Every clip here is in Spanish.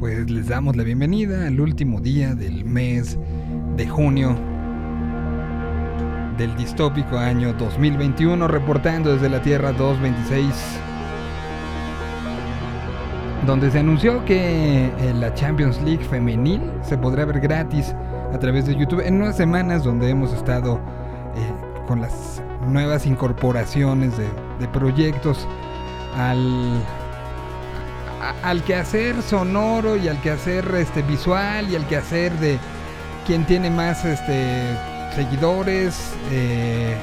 pues les damos la bienvenida al último día del mes de junio del distópico año 2021, reportando desde la Tierra 226, donde se anunció que eh, la Champions League femenil se podrá ver gratis a través de YouTube en unas semanas donde hemos estado eh, con las nuevas incorporaciones de, de proyectos al al quehacer sonoro y al quehacer este, visual y al quehacer de quien tiene más este, seguidores, eh,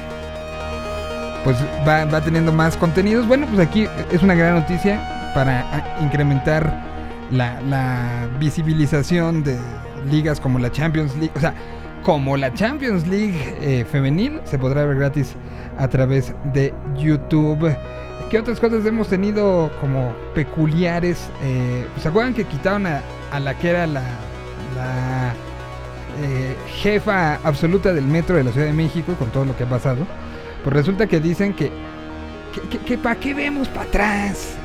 pues va, va, teniendo más contenidos. Bueno, pues aquí es una gran noticia para incrementar la, la visibilización de ligas como la Champions League. O sea, como la Champions League eh, femenil se podrá ver gratis a través de YouTube. ¿Qué otras cosas hemos tenido como peculiares? Eh, ¿Se acuerdan que quitaron a, la que era la, la eh, jefa absoluta del metro de la Ciudad de México con todo lo que ha pasado? Pues resulta que dicen que, que, que, que ¿para qué vemos para atrás?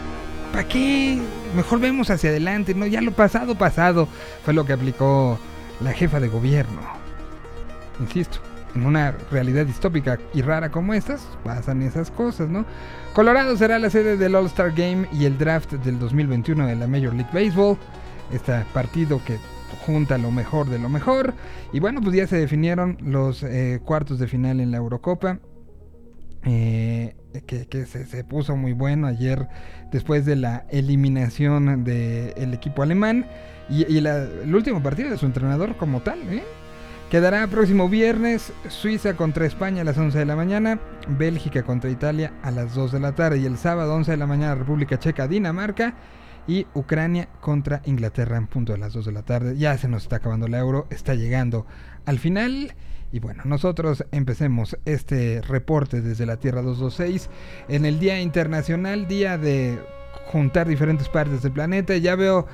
¿Para qué? Mejor vemos hacia adelante, ¿no? Ya lo pasado, pasado. Fue lo que aplicó la jefa de gobierno. Insisto, en una realidad distópica y rara como estas, pasan esas cosas, ¿no? Colorado será la sede del All-Star Game y el draft del 2021 de la Major League Baseball. Este partido que junta lo mejor de lo mejor. Y bueno, pues ya se definieron los eh, cuartos de final en la Eurocopa. Eh, que, se, puso muy bueno ayer después de la eliminación del equipo alemán. Y, y la, el último partido de su entrenador como tal, ¿eh? Quedará próximo viernes Suiza contra España a las 11 de la mañana, Bélgica contra Italia a las 2 de la tarde y el sábado 11 de la mañana República Checa Dinamarca y Ucrania contra Inglaterra en punto de las 2 de la tarde. Ya se nos está acabando el euro, está llegando al final. Y bueno, nosotros empecemos este reporte desde la Tierra 226 en el Día Internacional, día de juntar diferentes partes del planeta. Ya veo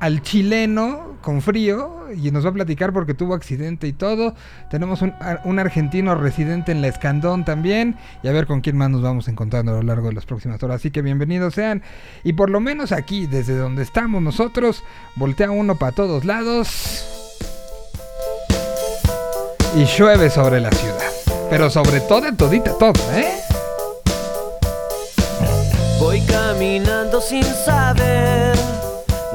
al chileno con frío y nos va a platicar porque tuvo accidente y todo. Tenemos un, argentino residente en la Escandón también y a ver con quién más nos vamos encontrando a lo largo de las próximas horas. Así que bienvenidos sean y por lo menos aquí, desde donde estamos nosotros, voltea uno para todos lados y llueve sobre la ciudad. Pero sobre todo, todita, todo, ¿eh? Voy caminando sin saber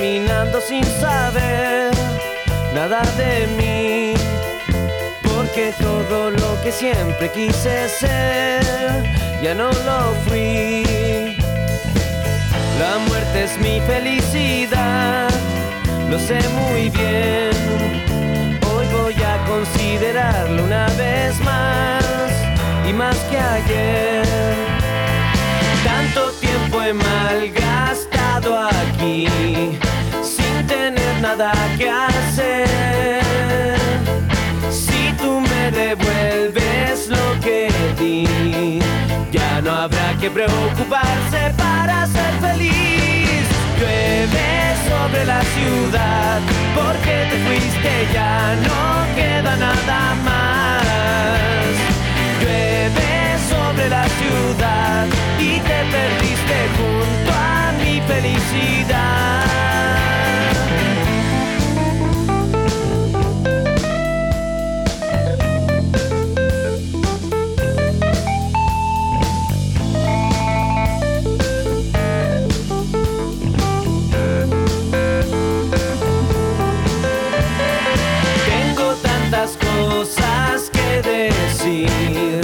Caminando sin saber nada de mí, porque todo lo que siempre quise ser ya no lo fui. La muerte es mi felicidad, lo sé muy bien. Hoy voy a considerarlo una vez más y más que ayer. Tanto tiempo he malgastado aquí sin tener nada que hacer. Si tú me devuelves lo que di, ya no habrá que preocuparse para ser feliz. Llueve sobre la ciudad porque te fuiste, ya no queda nada más. Llueve sobre la ciudad y te perdiste junto felicidad. Tengo tantas cosas que decir,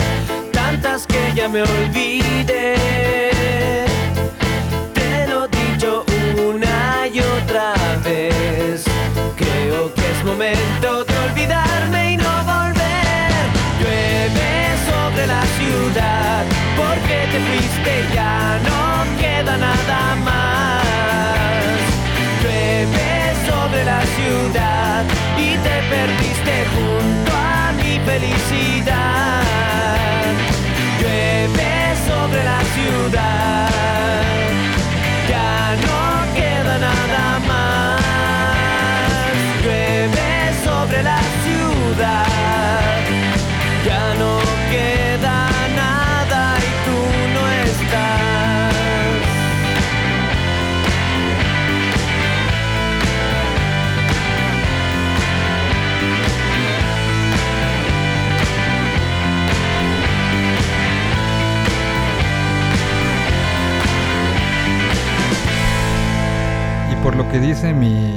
tantas que ya me olvidé momento de olvidarme y no volver. Llueve sobre la ciudad porque te fuiste ya no queda nada más. Llueve sobre la ciudad y te perdiste junto a mi felicidad. Lo que dice mi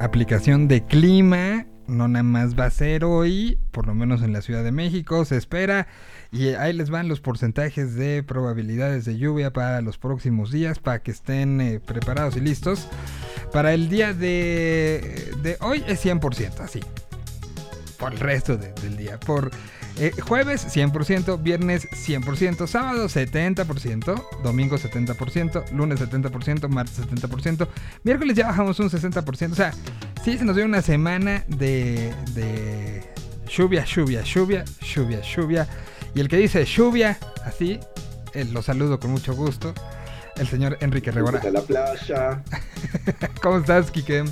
aplicación de clima, no nada más va a ser hoy, por lo menos en la Ciudad de México, se espera. Y ahí les van los porcentajes de probabilidades de lluvia para los próximos días, para que estén eh, preparados y listos. Para el día de, hoy es 100%, así. Por el resto de- del día. Por eh, jueves 100%, viernes 100%, sábado 70%, domingo 70%, lunes 70%, martes 70%, miércoles ya bajamos un 60%. O sea, sí se nos dio una semana de, de lluvia, lluvia, lluvia, lluvia, lluvia. Y el que dice lluvia, así, eh, lo saludo con mucho gusto, el señor Enrique Rebora. la playa. ¿Cómo estás, Kike?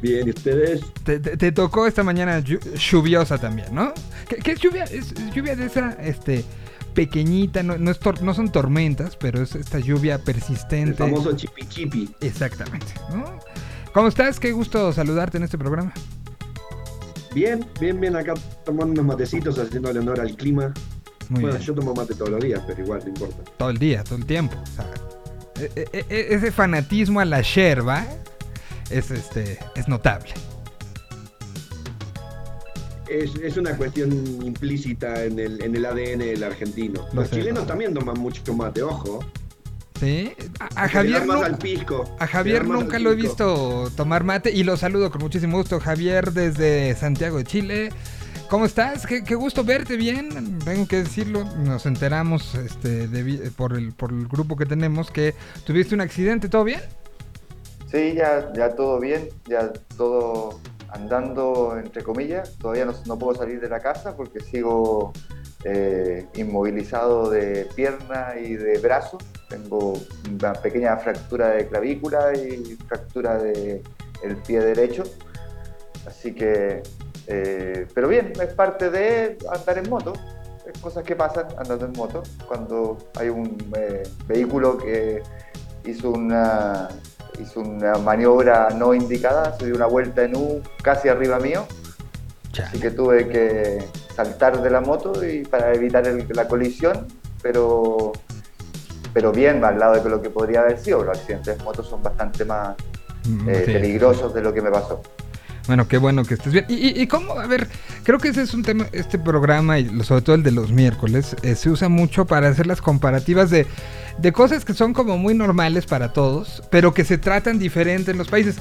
Bien, ¿y ustedes? Te, te- te tocó esta mañana llu- lluviosa también, ¿no? ¿Qué, qué es lluvia? Es, es lluvia de esa, este, pequeñita, no, no, es tor- no son tormentas, pero es esta lluvia El persistente. famoso chipi chipi. Exactamente, ¿no? ¿Cómo estás? Qué gusto saludarte en este programa. Bien, bien, bien. Acá tomando unos matecitos, haciéndole honor al clima. Muy bueno, bien. yo tomo mate todos los días, pero igual, no importa. Todo el día, todo el tiempo. o sea, e- e- e- ese fanatismo a la yerba es, este, es notable. Es, es una cuestión implícita en el, en el ADN del argentino. Lo Los sé. chilenos también toman mucho mate, ojo. ¿Sí? A, Javier dan más no- al pisco. A Javier nunca lo he visto tomar mate y lo saludo con muchísimo gusto. Javier desde Santiago de Chile. ¿Cómo estás? Qué, qué gusto verte bien. Tengo que decirlo. Nos enteramos este, de por, el, por el grupo que tenemos que tuviste un accidente. ¿Todo bien? Sí, ya, ya todo bien, ya todo andando, entre comillas. Todavía no, puedo salir de la casa porque sigo eh, inmovilizado de pierna y de brazo. Tengo una pequeña fractura de clavícula y fractura del el pie derecho. Así que, eh, pero bien, es parte de andar en moto. Es cosas que pasan andando en moto. Cuando hay un eh, vehículo que hizo una, hizo una maniobra no indicada, se dio una vuelta en U casi arriba mío, así que tuve que saltar de la moto y para evitar el- la colisión, pero, pero bien al lado de lo que podría haber sido. Los accidentes de moto son bastante más Mm, eh, sí. peligrosos de lo que me pasó. Bueno, qué bueno que estés bien. Y, y- y cómo, a ver, creo que ese es un tema, este programa y sobre todo el de los miércoles, eh, se usa mucho para hacer las comparativas de, de cosas que son como muy normales para todos, pero que se tratan diferente en los países.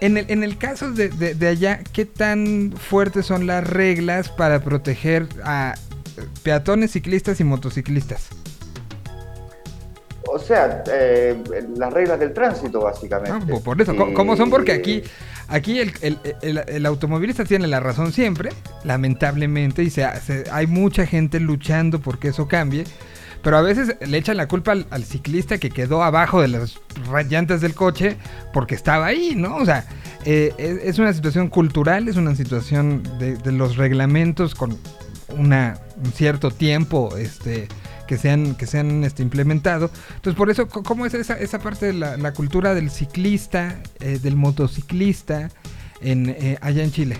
En el, en el caso de, de- de allá, ¿qué tan fuertes son las reglas para proteger a eh, peatones, ciclistas y motociclistas? O sea, eh, las reglas del tránsito, básicamente. Ah, po- por eso, ¿cómo, son? Porque aquí, aquí el, el- el- automovilista tiene la razón siempre, lamentablemente, y se, se- hay mucha gente luchando porque eso cambie. Pero a veces le echan la culpa al, ciclista que quedó abajo de las llantas del coche porque estaba ahí, ¿no? O sea, eh, es, una situación cultural, es una situación de, de los reglamentos con una, un cierto tiempo este, que se han, que se han este, implementado. Entonces, por eso, ¿cómo es esa, esa parte de la, la cultura del ciclista, eh, del motociclista en, eh, allá en Chile?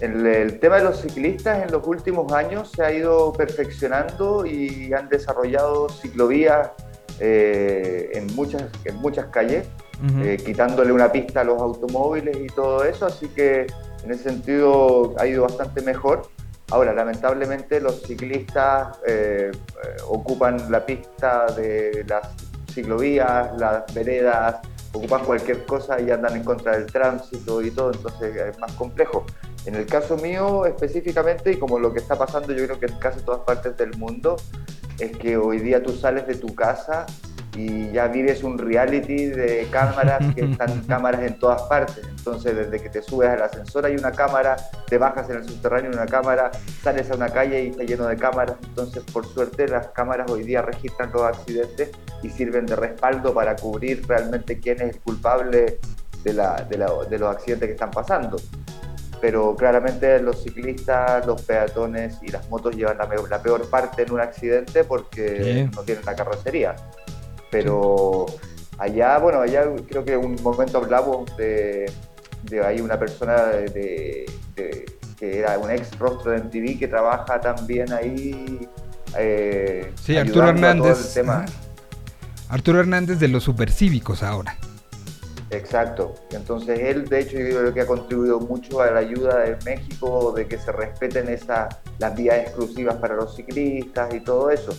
El, el tema de los ciclistas en los últimos años se ha ido perfeccionando y han desarrollado ciclovías eh, en, muchas, en muchas calles, Ujú. eh, quitándole una pista a los automóviles y todo eso, así que en ese sentido ha ido bastante mejor. Ahora, lamentablemente los ciclistas eh, eh, ocupan la pista de las ciclovías, las veredas, ocupan cualquier cosa y andan en contra del tránsito y todo, entonces es más complejo. En el caso mío específicamente, y como lo que está pasando yo creo que en casi todas partes del mundo, es que hoy día tú sales de tu casa y ya vives un reality de cámaras que están cámaras en todas partes. Entonces, desde que te subes al ascensor hay una cámara, te bajas en el subterráneo una cámara, sales a una calle y está lleno de cámaras. Entonces, por suerte, las cámaras hoy día registran los accidentes y sirven de respaldo para cubrir realmente quién es el culpable de, de los accidentes que están pasando pero claramente los ciclistas, los peatones y las motos llevan la, peor parte en un accidente porque no tienen la carrocería. Pero allá, bueno, allá creo que un momento hablamos de, de ahí una persona de, que era un ex rostro de MTV que trabaja también ahí. Eh, sí, Arturo Hernández. Arturo Hernández de los supercívicos ahora. Exacto. Entonces él, de hecho, yo creo que ha contribuido mucho a la ayuda de México, de que se respeten esa, las vías exclusivas para los ciclistas y todo eso.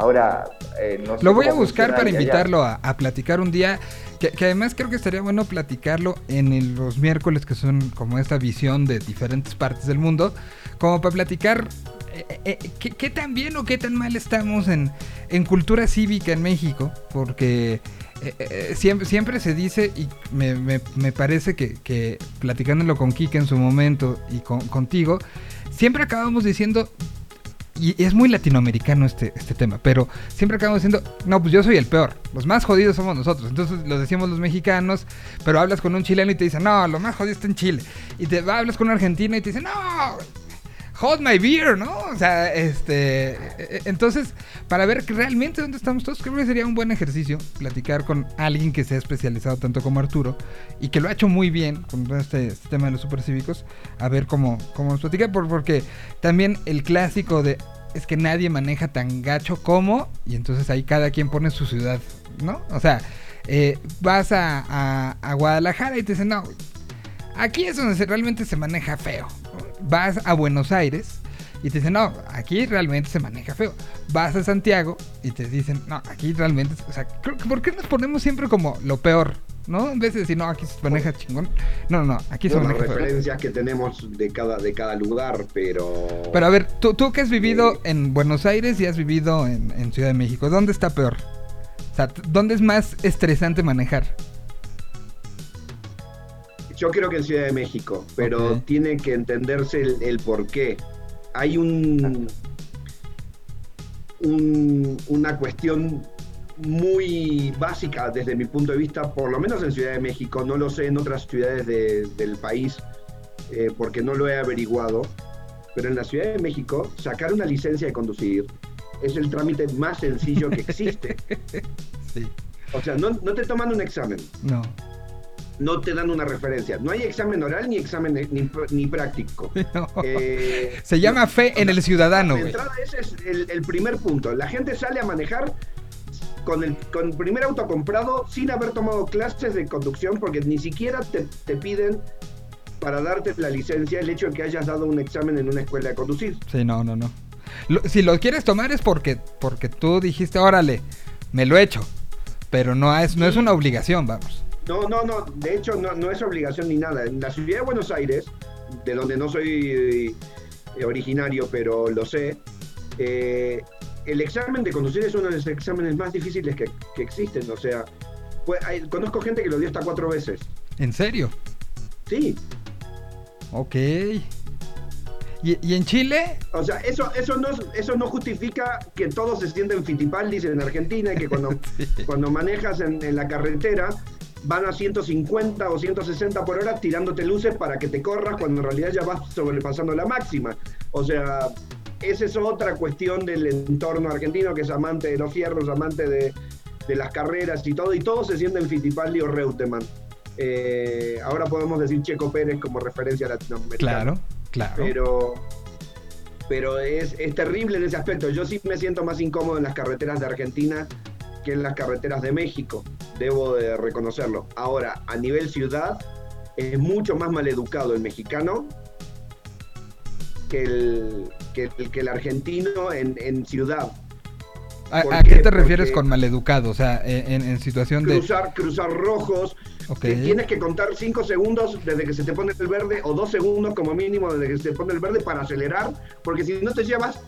Ahora, eh, no sé Lo voy a buscar para invitarlo a, platicar un día, que, además creo que estaría bueno platicarlo en los miércoles, que son como esta visión de diferentes partes del mundo, como para platicar eh, eh, ¿qué, tan bien o qué tan mal estamos en, en cultura cívica en México, porque eh, eh, siempre, siempre se dice, y me, me, parece que, que, platicándolo con Kike en su momento y con, contigo, siempre acabamos diciendo, y es muy latinoamericano este, este tema, pero siempre acabamos diciendo, no, pues yo soy el peor, los más jodidos somos nosotros. Entonces lo decimos los mexicanos, pero hablas con un chileno y te dicen, no, lo más jodido está en Chile. Y te hablas con un argentino y te dicen, no, hold my beer, ¿no? O sea, este. E-, entonces, para ver realmente dónde estamos todos, creo que sería un buen ejercicio platicar con alguien que se ha especializado tanto como Arturo y que lo ha hecho muy bien con este, este tema de los supercívicos, a ver cómo, cómo nos platica, porque también el clásico de es que nadie maneja tan gacho como, y entonces ahí cada quien pone su ciudad, ¿no? O sea, eh, vas a, a Guadalajara y te dicen, no, aquí es donde realmente se maneja feo vas a Buenos Aires y te dicen, no, aquí realmente se maneja feo. Vas a Santiago y te dicen, no, aquí realmente, o sea, ¿por qué nos ponemos siempre como lo peor? ¿No? En vez de decir, no, aquí se maneja chingón. No, no, aquí se maneja feo. referencias que tenemos de cada, de cada lugar, pero... Pero a ver, tú, tú que has vivido en Buenos Aires y has vivido en, en Ciudad de México, ¿dónde está peor? O sea, ¿dónde es más estresante manejar? Yo creo que en Ciudad de México, pero tiene que entenderse el, por qué. Hay un, una cuestión muy básica desde mi punto de vista, por lo menos en Ciudad de México, no lo sé en otras ciudades del país, eh, porque no lo he averiguado, pero en la Ciudad de México sacar una licencia de conducir es el trámite más sencillo que existe. sí. O sea, no, no te toman un examen. No no te dan una referencia. No hay examen oral ni examen ni, práctico. Eh, Se llama fe en el ciudadano. De entrada, ese es el, primer punto. La gente sale a manejar con el, con primer auto comprado sin haber tomado clases de conducción porque ni siquiera te, piden para darte la licencia el hecho de que hayas dado un examen en una escuela de conducir. Sí, no, no, no. si lo quieres tomar es porque, porque tú dijiste, órale, me lo he hecho. Pero no es, no es una obligación, vamos. No, no, no. De hecho, no, es obligación ni nada. En la ciudad de Buenos Aires, de donde no soy eh, originario, pero lo sé, eh, el examen de conducir es uno de los exámenes más difíciles que, existen. O sea, pues, conozco gente que lo dio hasta cuatro veces. ¿En serio? Sí. Ok. ¿Y, en Chile? O sea, eso, eso, no, eso no justifica que todos se sienten fitipaldis en Argentina y que cuando, cuando manejas en, en, la carretera van a 150 o 160 por hora tirándote luces para que te corras cuando en realidad ya vas sobrepasando la máxima. O sea, esa es otra cuestión del entorno argentino que es amante de los fierros, amante de, las carreras y todo, y todos se sienten Fittipaldi o Reutemann. Eh, ahora podemos decir Checo Pérez como referencia latinoamericana. Claro, claro. Pero, pero es, es terrible en ese aspecto. Yo sí me siento más incómodo en las carreteras de Argentina que en las carreteras de México, debo de reconocerlo. Ahora, a nivel ciudad, es mucho más maleducado el mexicano que el, que el, que el argentino en, en ciudad. ¿A, ¿Por a qué qué? te refieres Porque- con maleducado? O sea, en, en situación de... Cruzar, cruzar rojos, Ok. que tienes que contar 5 segundos desde que se te pone el verde o 2 segundos como mínimo desde que se te pone el verde para acelerar, porque si no te llevas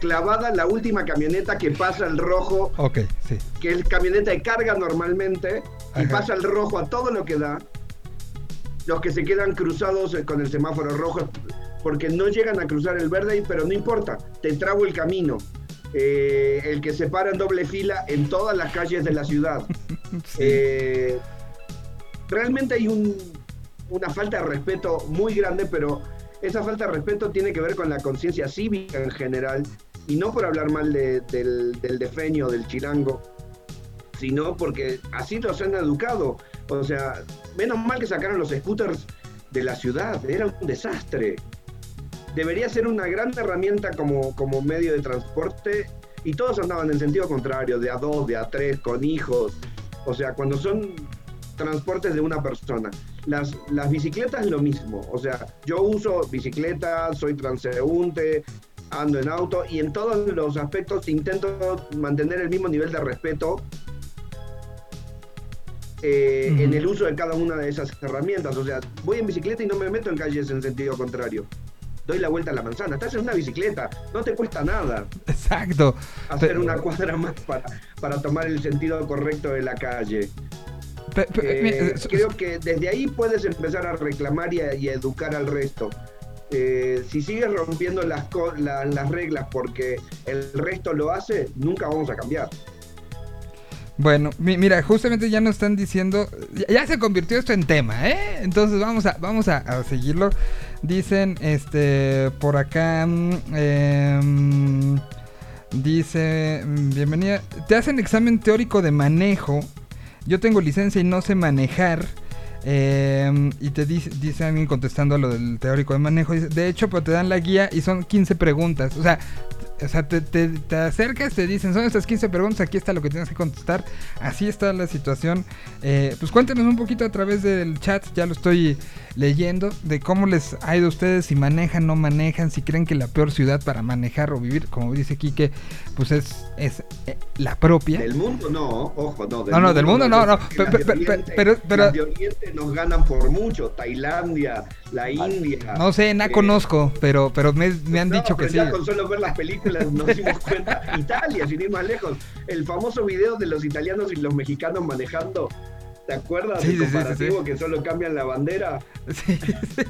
clavada la última camioneta que pasa el rojo, Ok, sí. que es camioneta de carga normalmente, y pasa el rojo a todo lo que da, los que se quedan cruzados eh, con el semáforo rojo, porque no llegan a cruzar el verde, pero no importa, te trago el camino. Eh, el que se para en doble fila en todas las calles de la ciudad. Sí. Eh, realmente hay un- una falta de respeto muy grande, pero esa falta de respeto tiene que ver con la conciencia cívica en general, y no por hablar mal de- del, del defeño, del chilango, sino porque así los han educado. O sea, menos mal que sacaron los scooters de la ciudad, era un desastre. Debería ser una gran herramienta como, como medio de transporte y todos andaban en sentido contrario, de a dos, de a tres, con hijos. O sea, cuando son transportes de una persona. Las, las bicicletas lo mismo. O sea, yo uso bicicleta, soy transeúnte, ando en auto y en todos los aspectos intento mantener el mismo nivel de respeto eh, en el uso de cada una de esas herramientas. O sea, voy en bicicleta y no me meto en calles en sentido contrario. Doy la vuelta a la manzana. Estás en una bicicleta, no te cuesta nada Exacto. hacer Pero- una cuadra más para, para tomar el sentido correcto de la calle. Eh, creo que desde ahí puedes empezar a reclamar y a, y a educar al resto. Eh, si sigues rompiendo las, reglas porque el resto lo hace, nunca vamos a cambiar. Bueno, mi- mira, justamente ya nos están diciendo, ya, se convirtió esto en tema, ¿eh? Entonces vamos a, vamos a seguirlo. Dicen, este, por acá, mm, em, dice, mm, bienvenida, te hacen examen teórico de manejo. Yo tengo licencia y no sé manejar. Em, y te dice, dice alguien contestando lo del teórico de manejo. Dice, de hecho, pues te dan la guía y son 15 preguntas. O sea, o sea, te, te- te acercas, te dicen, son estas 15 preguntas, aquí está lo que tienes que contestar. Así está la situación. Eh, pues cuéntenos un poquito a través del chat, ya lo estoy leyendo, de cómo les ha ido a ustedes, si manejan, no manejan, si creen que la peor ciudad para manejar o vivir, como dice Quique, pues es, es eh, la propia. Del mundo no, ojo, no. No, no, del mundo no, no, Porque pe- las pe- de pe- Oriente- pero- pero- de Oriente nos ganan por mucho. Tailandia, la India. No sé, no eh, conozco, pero, pero me, me han No, dicho que pero sí. ya con solo ver las películas nos dimos cuenta. Italia, sin ir más lejos. El famoso video de los italianos y los mexicanos manejando. ¿Te acuerdas Sí, del sí, sí, sí, comparativo que solo cambian la bandera? Sí, sí.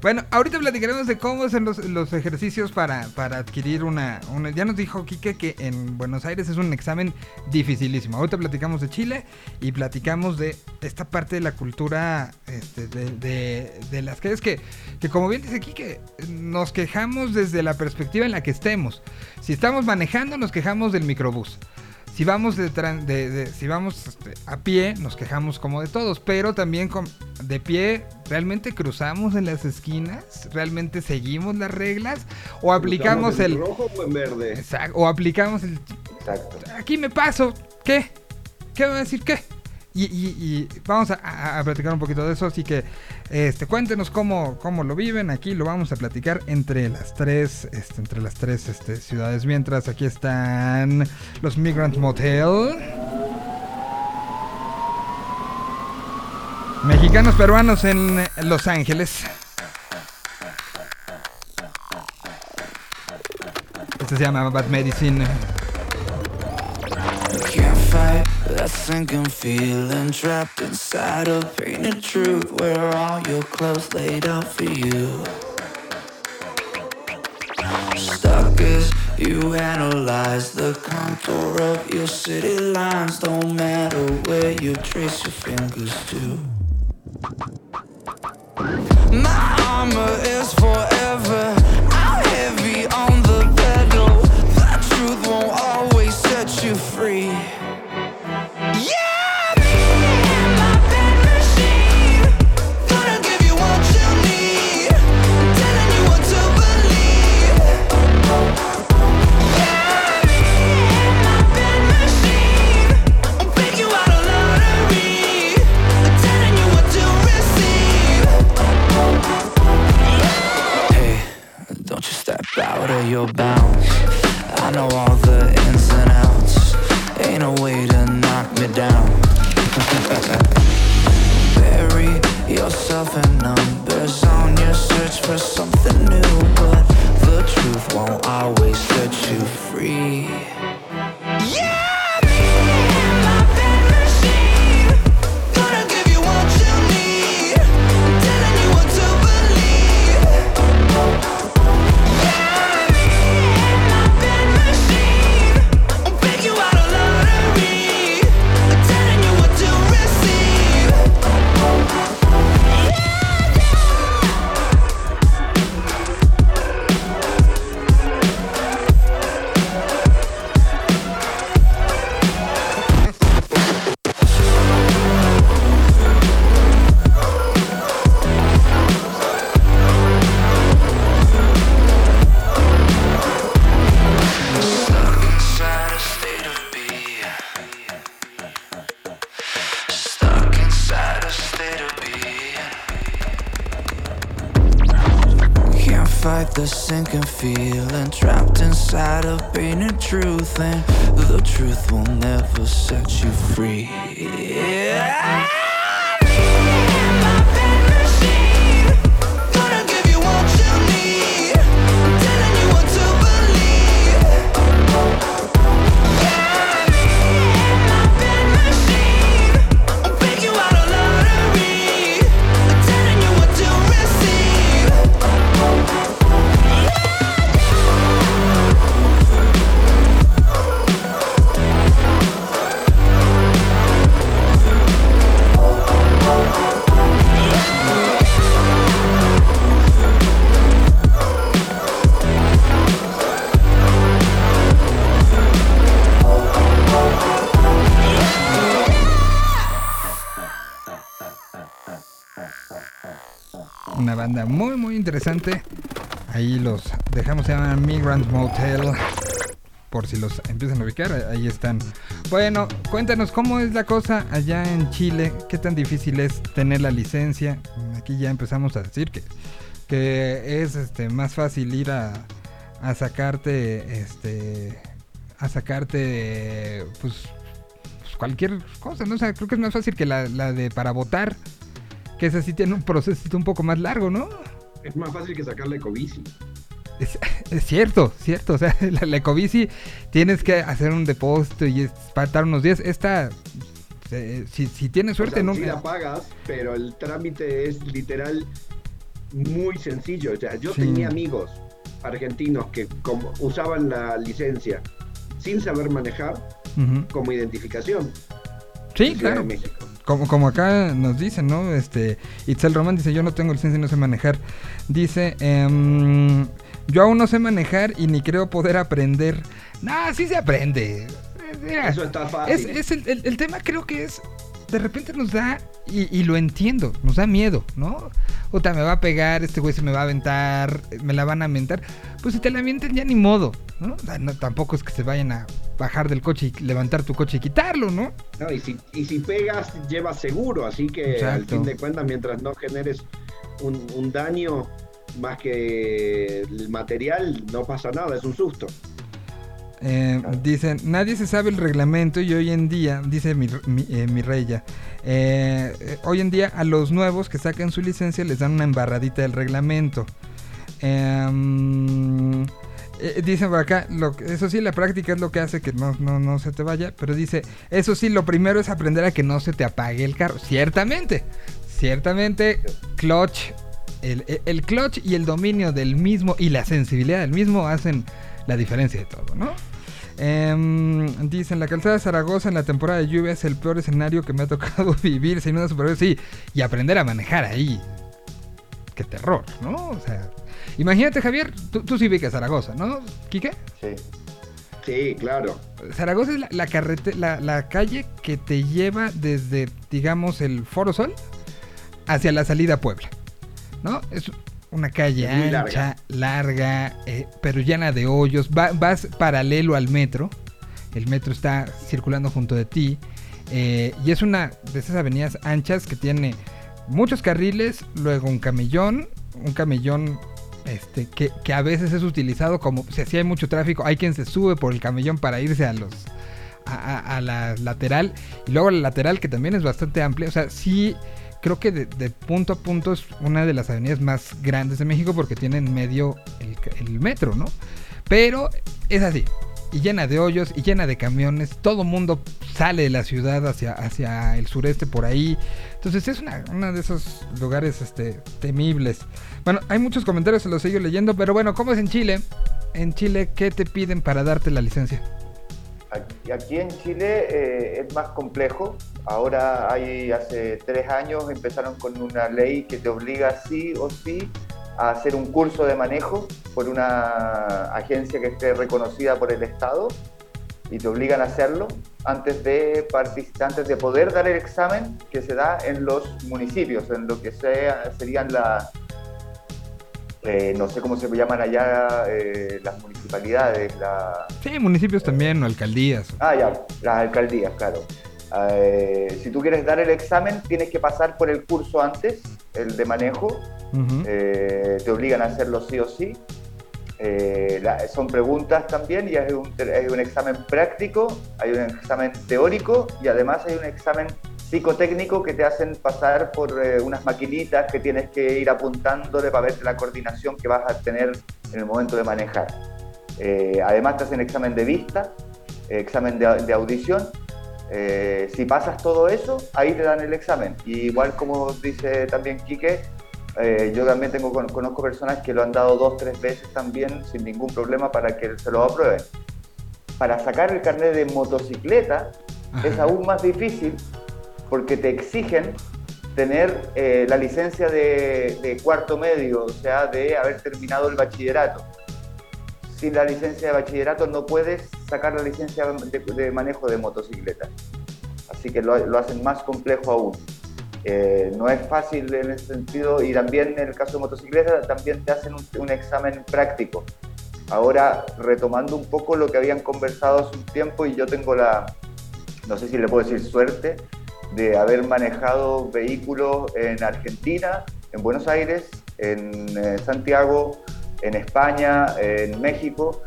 Bueno, ahorita platicaremos de cómo son los, los ejercicios para, para adquirir una, una- Ya nos dijo Quique que en Buenos Aires es un examen dificilísimo. Ahorita platicamos de Chile y platicamos de esta parte de la cultura este, de, de- de las calles que, que, como bien dice Quique, nos quejamos desde la perspectiva en la que estemos. Si estamos manejando, nos quejamos del microbús. Si vamos de, tran- de- de- si vamos este, a pie, nos quejamos como de todos, pero también con, de pie, ¿realmente cruzamos en las esquinas? ¿Realmente seguimos las reglas? ¿O aplicamos ¿Estamos en el... rojo o en verde? Exacto, o aplicamos el... Exacto. Aquí me paso, ¿qué? ¿Qué va a decir qué? Y, y- y vamos a, platicar un poquito de eso, así que este, cuéntenos cómo, cómo lo viven. Aquí lo vamos a platicar entre las tres, este, entre las tres este, ciudades. Mientras aquí están los Migrant Motel. Mexicanos peruanos en Los Ángeles. Este se llama Bad Medicine. That sinking feeling trapped inside a painted truth where all your clothes laid out for you. Stuck as you analyze the contour of your city lines, don't matter where you trace your fingers to. My armor Motel. Por si los empiezan a ubicar, ahí están. Bueno, cuéntanos cómo es la cosa allá en Chile. ¿Qué tan difícil es tener la licencia? Aquí ya empezamos a decir que, que es este, más fácil ir a, a sacarte este a sacarte pues, pues cualquier cosa, ¿no? O creo que es más fácil que la, la de para votar, que esa sí tiene un proceso un poco más largo, ¿no? Es más fácil que sacarle Ecobici. Es, es cierto, cierto. O sea, la, la Ecobici tienes que hacer un depósito y estar unos días. Esta, eh, si, si tienes suerte, o sea, no. sí la pagas, pero el trámite es literal muy sencillo. O sea, yo Sí. tenía amigos argentinos que como usaban la licencia sin saber manejar como identificación. Sí, claro. de. Como, como acá nos dicen, ¿no? Este, Itzel Román dice, yo no tengo licencia y no sé manejar. Dice, em, yo aún no sé manejar y ni creo poder aprender. Nah, sí se aprende. Mira, Eso está fácil. Es, es el, el- el tema creo que es, de repente nos da, y, y lo entiendo, nos da miedo, ¿no? Otra me va a pegar, este güey se me va a aventar, me la van a aventar. Pues si te la avientan ya ni modo, ¿no? No, Tampoco es que se vayan a bajar del coche y levantar tu coche y quitarlo, ¿no? No, y, si, y si pegas, llevas seguro, así que al fin de cuentas, mientras no generes un, un daño más que el material, no pasa nada, es un susto. Eh, dicen, nadie se sabe el reglamento y hoy en día, dice mi, mi, eh, mi rey ya, eh, hoy en día a los nuevos que sacan su licencia les dan una embarradita del reglamento. Em, dicen por acá, lo, eso sí, la práctica es lo que hace que no, no, no se te vaya, pero dice, eso sí, lo primero es aprender a que no se te apague el carro. Ciertamente, ciertamente, clutch, el, clutch y el dominio del mismo y la sensibilidad del mismo hacen la diferencia de todo, ¿no? Em, dicen, la calzada de Zaragoza en la temporada de lluvia es el peor escenario que me ha tocado vivir. Sin una superior, sí. Y aprender a manejar ahí. Qué terror, ¿no? O sea, imagínate, Javier, tú, tú sí ubicas Zaragoza, ¿no? ¿Quique? Sí. Sí, claro. Zaragoza es la, la, carrete- la, la calle que te lleva desde, digamos, el Foro Sol hacia la salida a Puebla. ¿No? Es una calle Es ancha, larga, eh, pero llena de hoyos. Va- vas paralelo al metro. El metro está circulando junto de ti. eh, y es una de esas avenidas anchas que tiene muchos carriles, luego un camellón, un camellón este, que, que a veces es utilizado como, si así hay mucho tráfico, hay quien se sube por el camellón para irse a los a, a- a la lateral y luego la lateral que también es bastante amplia, o sea, sí creo que de, punto a punto es una de las avenidas más grandes de México porque tiene en medio el, el metro, ¿no? Pero es así. Y llena de hoyos y llena de camiones. Todo mundo sale de la ciudad hacia, hacia el sureste por ahí. Entonces es una, una de esos lugares este, temibles. Bueno, hay muchos comentarios, se los sigo leyendo. Pero bueno, ¿cómo es en Chile? En Chile, ¿qué te piden para darte la licencia? Aquí, en Chile eh, es más complejo. Ahora hay hace tres años empezaron con una ley que te obliga sí o sí a hacer un curso de manejo por una agencia que esté reconocida por el Estado y te obligan a hacerlo antes de antes de poder dar el examen que se da en los municipios, en lo que sea, serían la eh, no sé cómo se llaman allá eh, las municipalidades, la, Sí, municipios también o alcaldías. Ah, ya, las alcaldías, claro. Eh, si tú quieres dar el examen, tienes que pasar por el curso antes, el de manejo. Te obligan a hacerlo sí o sí. Eh, la- son preguntas también y hay un, hay un examen práctico, hay un examen teórico y además hay un examen psicotécnico que te hacen pasar por eh, unas maquinitas que tienes que ir apuntándole para ver la coordinación que vas a tener en el momento de manejar. Eh, además te hacen examen de vista, eh, examen de, de audición. Eh, si pasas todo eso, ahí te dan el examen. Y igual como dice también Quique, yo también tengo, con- conozco personas que lo han dado dos, tres veces también sin ningún problema para que se lo aprueben. Para sacar el carnet de motocicleta es aún más difícil porque te exigen tener eh, la licencia de, cuarto medio, o sea, de haber terminado el bachillerato. Sin la licencia de bachillerato no puedes sacar la licencia de, manejo de motocicleta. Así que lo, lo hacen más complejo aún. Eh, no es fácil en ese sentido y también en el caso de motocicleta también te hacen un, un examen práctico. Ahora, retomando un poco lo que habían conversado hace un tiempo y yo tengo la, no sé si le puedo decir suerte, de haber manejado vehículos en Argentina, en Buenos Aires, en eh, Santiago, en España, en México,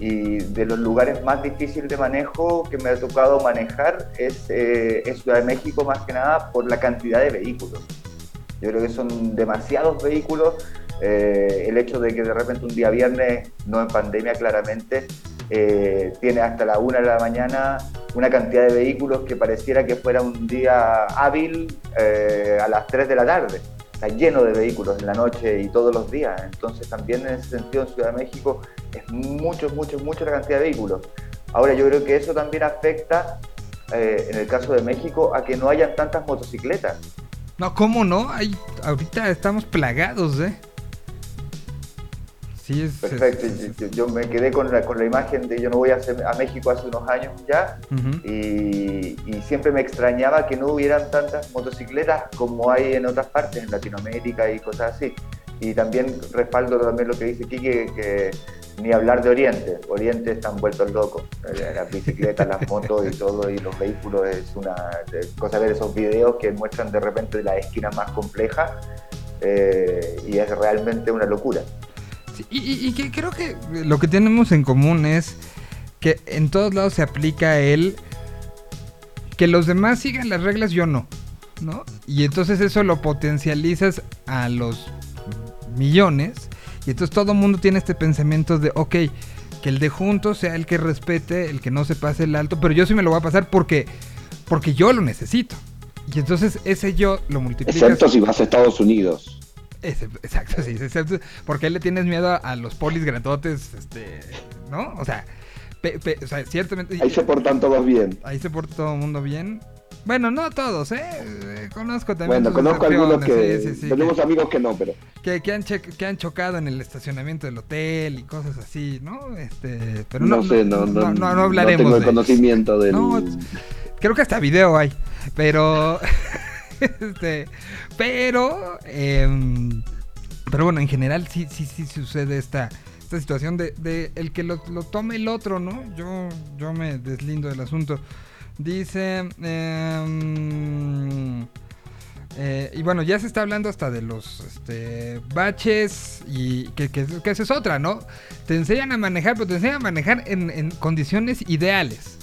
y de los lugares más difíciles de manejo que me ha tocado manejar es, eh, es Ciudad de México más que nada por la cantidad de vehículos. Yo creo que son demasiados vehículos. Eh, el hecho de que de repente un día viernes, no en pandemia claramente, eh, tiene hasta la una de la mañana una cantidad de vehículos que pareciera que fuera un día hábil eh, a las 3 de la tarde. Está lleno de vehículos en la noche y todos los días. Entonces también en ese sentido en Ciudad de México es mucho, mucho, mucho la cantidad de vehículos. Ahora yo creo que eso también afecta, eh, en el caso de México, a que no hayan tantas motocicletas. No, ¿cómo no? Ahorita estamos plagados, ¿eh? Sí, es... Perfecto. es- Yo, yo me quedé con la, con la imagen de yo no voy a, hacer- a México hace unos años ya y, y siempre me extrañaba que no hubieran tantas motocicletas como hay en otras partes, en Latinoamérica y cosas así. Y también respaldo también lo que dice Kike, que ni hablar de Oriente. Oriente están vueltos locos. Eh, Las bicicletas, las motos y todo, y los vehículos es una cosa ver esos videos que muestran de repente las esquinas más complejas eh, y es realmente una locura. Sí, y, y- que creo que lo que tenemos en común es que en todos lados se aplica el que los demás sigan las reglas, yo no, ¿no? Y entonces eso lo potencializas a los millones y entonces todo mundo tiene este pensamiento de, ok, que el de juntos sea el que respete, el que no se pase el alto, pero yo sí me lo voy a pasar porque, porque yo lo necesito. Y entonces ese yo lo multiplicas. Excepto si vas a Estados Unidos. Exacto, sí, excepto- porque le tienes miedo a, los polis grandotes, este, ¿no? O sea, pe- pe- o sea, ciertamente... Ahí se portan todos bien. ahí se porta todo el mundo bien. Bueno, no todos, ¿eh? Conozco también Bueno, conozco algunos que sí, sí, sí, tenemos que, amigos que no, pero que, que han che- que han chocado en el estacionamiento del hotel y cosas así, ¿no? Este, pero no, no, sé, no, no, no, no hablaremos tengo el de conocimiento del. No, Creo que hasta video hay. Pero. este. Pero. em, pero bueno, en general sí, sí, sí sucede esta, esta situación de, el que lo, lo tome el otro, ¿no? Yo, yo me deslindo del asunto. Dice. em, Eh, y bueno, ya se está hablando hasta de los este, baches y que, que, que esa es otra, ¿no? Te enseñan a manejar, pero te enseñan a manejar en condiciones ideales.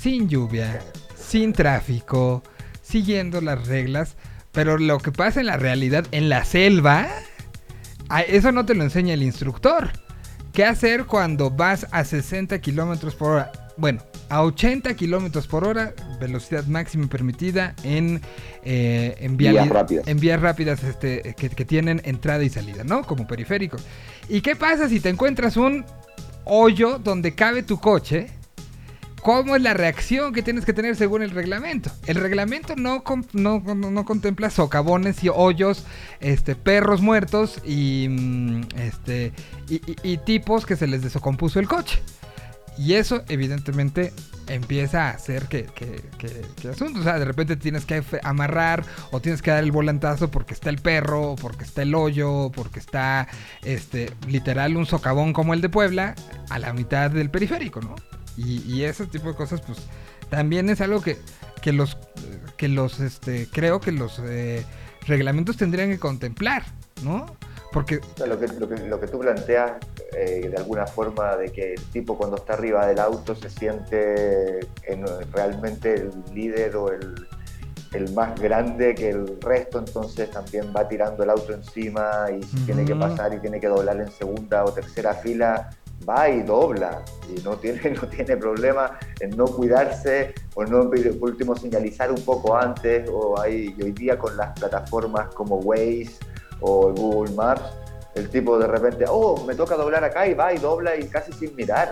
Sin lluvia, sin tráfico, siguiendo las reglas. Pero lo que pasa en la realidad, en la selva, eso no te lo enseña el instructor. ¿Qué hacer cuando vas a 60 kilómetros por hora? Bueno, a 80 kilómetros por hora, velocidad máxima permitida en, eh, en, Vías rápidas. en vías rápidas este, que, que tienen entrada y salida, ¿no? Como periférico. ¿Y qué pasa si te encuentras un hoyo donde cabe tu coche? ¿Cómo es la reacción que tienes que tener según el reglamento? El reglamento no, no, no- contempla socavones y hoyos, este, perros muertos y, mm, este, y, tipos que se les descompuso el coche. Y eso, evidentemente, empieza a hacer que, que, que- que asunto. O sea, de repente tienes que amarrar o tienes que dar el volantazo porque está el perro, porque está el hoyo, porque está, este, literal, un socavón como el de Puebla a la mitad del periférico, ¿no? Y, y ese tipo de cosas, pues, también es algo que, que los, que los, este, creo que los eh, reglamentos tendrían que contemplar, ¿no? Porque O sea, lo, que, lo, que, lo que tú planteas eh, de alguna forma de que el tipo cuando está arriba del auto se siente en- realmente el líder o el, el más grande que el resto, entonces también va tirando el auto encima y si tiene que pasar y tiene que doblar en segunda o tercera fila, va y dobla y no tiene, no tiene problema en no cuidarse o no, por último, señalizar un poco antes o hay, hoy día con las plataformas como Waze o Google Maps, el tipo de repente, oh, me toca doblar acá y va y dobla y casi sin mirar.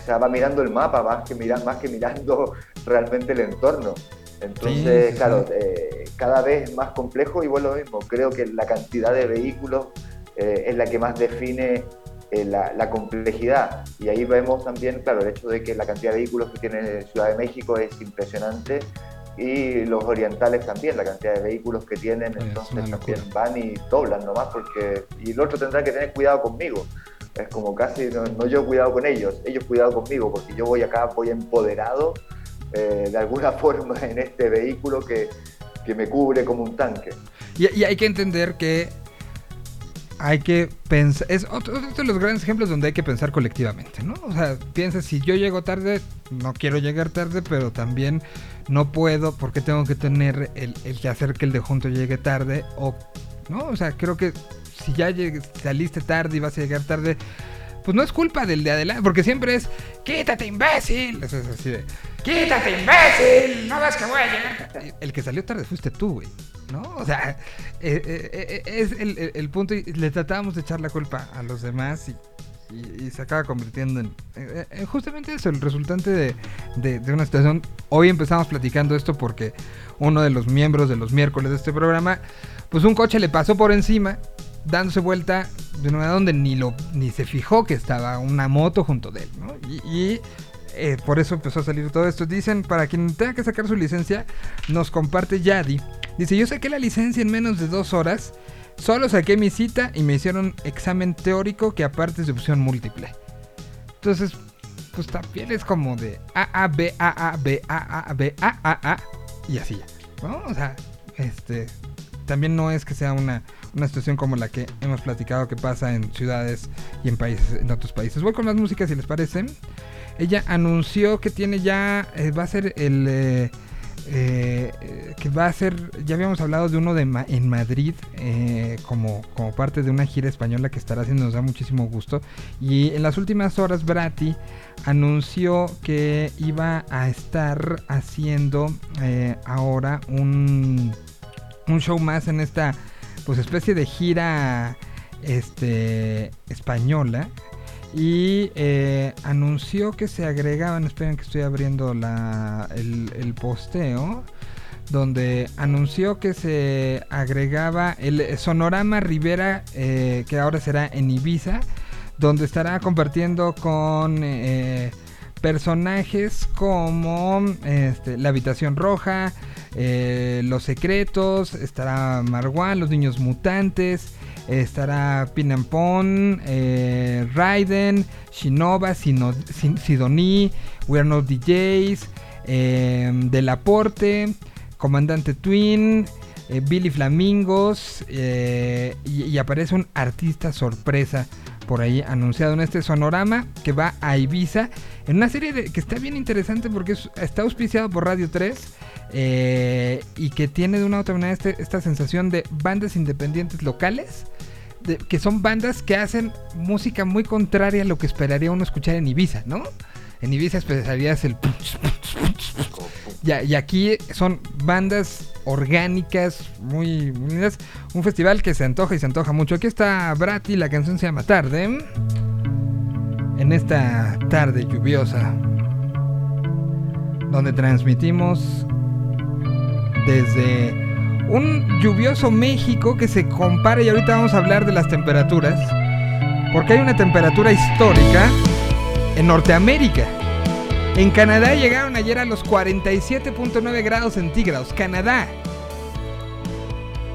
O sea, va mirando el mapa más que, mira- más que mirando realmente el entorno. Entonces, Sí, sí, claro, eh, cada vez más complejo y bueno, lo mismo, creo que la cantidad de vehículos eh, es la que más define eh, la, la complejidad. Y ahí vemos también, claro, el hecho de que la cantidad de vehículos que tiene Ciudad de México es impresionante y los orientales también, la cantidad de vehículos que tienen, Es entonces también van y doblan nomás porque... Y el otro tendrá que tener cuidado conmigo. Es como casi, no, no yo cuidado con ellos, ellos cuidado conmigo, porque yo voy acá, voy empoderado eh, de alguna forma en este vehículo que, que me cubre como un tanque. Y, y hay que entender que hay que pensar. Es otro, otro de los grandes ejemplos donde hay que pensar colectivamente, ¿no? O sea, piensa, si yo llego tarde, no quiero llegar tarde, pero también no puedo porque tengo que tener el, el que hacer que el de junto llegue tarde. O, ¿no? O sea, creo que si ya llegues- saliste tarde y vas a llegar tarde. Pues no es culpa del de adelante, porque siempre es, quítate imbécil. Es así de, quítate imbécil, no ves que voy a llegar. El que salió tarde fuiste tú, güey. ¿No? O sea, eh, eh, eh, es el, punto y le tratábamos de echar la culpa a los demás y, se acaba convirtiendo en justamente eso, el resultante de, de- una situación. Hoy empezamos platicando esto porque uno de los miembros de los miércoles de este programa, pues un coche le pasó por encima, dándose vuelta de una manera donde ni, lo, ni se fijó que estaba una moto junto de él, ¿no? Y, eh, por eso empezó a salir todo esto. Dicen, para quien tenga que sacar su licencia, nos comparte Yadi. Dice, yo saqué la licencia en menos de dos horas. Solo saqué mi cita y me hicieron examen teórico que aparte es de opción múltiple. Entonces, pues también es como de A, A, B, A, A, B, A, A, B, A, A, A. Y así ya. ¿No? O sea, este... También no es que sea una, una situación como la que hemos platicado que pasa en ciudades y en países, en otros países. Voy con las músicas si les parece. Ella anunció que tiene ya, eh, va a ser el, eh, eh, que va a ser, ya habíamos hablado de uno de Ma- en Madrid como, como parte de una gira española que estará haciendo, nos da muchísimo gusto. Y en las últimas horas Brati anunció que iba a estar haciendo ahora un, un show más en esta pues especie de gira este española y eh, anunció que se agregaban, esperen que estoy abriendo la, el, el posteo, donde anunció que se agregaba el Sonorama Rivera, eh, que ahora será en Ibiza, donde estará compartiendo con eh, personajes como este, La Habitación Roja, eh, Los Secretos, estará Marwan, Los Niños Mutantes, estará Pinampon, eh, Raiden, Shinova, Sino- Sin- Sidoní, We Are Not DJs, eh, Del Aporte, Comandante Twin, eh, Billy Flamingos y aparece un artista sorpresa por ahí anunciado en este sonorama que va a Ibiza en una serie de- que está bien interesante porque es- está auspiciado por Radio 3 eh, y que tiene de una u otra manera este- esta sensación de bandas independientes locales de- que son bandas que hacen música muy contraria a lo que esperaría uno escuchar en Ibiza, ¿no? En Ibiza esperarías el... Y aquí son bandas orgánicas, muy, lindas. Un festival que se antoja y se antoja mucho. Aquí está Brati, la canción se llama Tarde. En esta tarde lluviosa, donde transmitimos desde un lluvioso México que se compara, y ahorita vamos a hablar de las temperaturas, porque hay una temperatura histórica en Norteamérica. En Canadá llegaron ayer a los 47.9 grados centígrados. Canadá.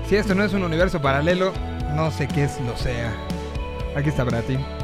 Si esto no es un universo paralelo, no sé qué es lo sea. Aquí está Brati. Sé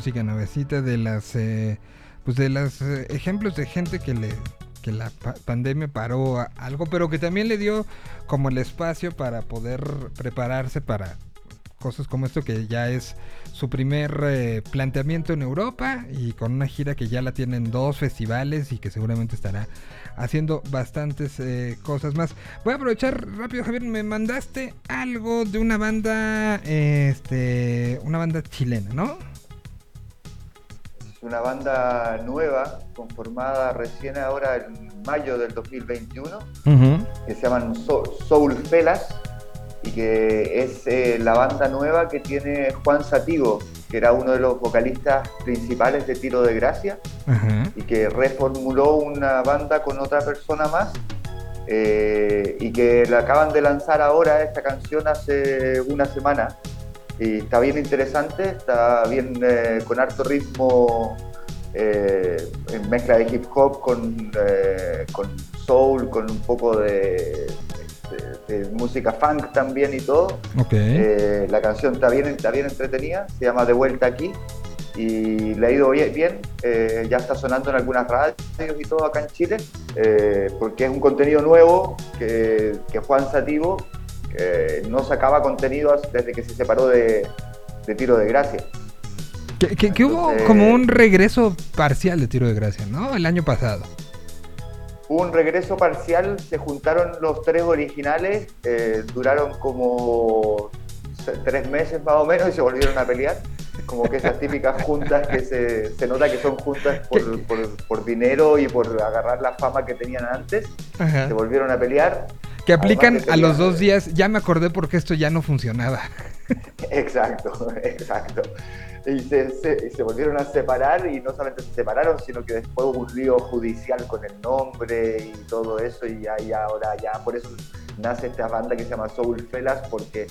Música nuevecita de las eh, pues de los ejemplos de gente que le que la pa- pandemia paró algo, pero que también le dio como el espacio para poder prepararse para cosas como esto que ya es su primer eh, planteamiento en Europa y con una gira que ya la tienen dos festivales y que seguramente estará haciendo bastantes eh, cosas más. Voy a aprovechar rápido, Javier, me mandaste algo de una banda, este, una banda chilena, ¿no? Es una banda nueva, conformada recién ahora en mayo del 2021, que se llaman So- Soul Fellas y que es eh, la banda nueva que tiene Juan Sativo, que era uno de los vocalistas principales de Tiro de Gracia y que reformuló una banda con otra persona más eh, y que la acaban de lanzar ahora esta canción hace una semana. Y está bien interesante, está bien eh, con harto ritmo, eh, en mezcla de hip hop con, eh, con soul, con un poco de, de- de música funk también y todo. Ok. Eh, la canción está bien, está bien entretenida, se llama De vuelta aquí y le ha ido bien, bien, eh, ya está sonando en algunas radios y todo acá en Chile, eh, porque es un contenido nuevo que, que Juan Sativo eh, no sacaba contenido desde que se separó de, de Tiro de Gracia. Que, que- que hubo Entonces- como un regreso parcial de tiro de gracia, ¿no? El año pasado. Hubo un regreso parcial, se juntaron los tres originales, eh, duraron como tres meses más o menos y se volvieron a pelear. Como que esas típicas juntas que se, se nota que son juntas por, por- por dinero y por agarrar la fama que tenían antes, Ajá. se volvieron a pelear. Que aplican a los dos días. Ya me acordé porque esto ya no funcionaba. Exacto, exacto. Y se, se- y se volvieron a separar y no solamente se separaron, sino que después hubo un lío judicial con el nombre y todo eso y ya ahora ya por eso nace esta banda que se llama Soul Fellas porque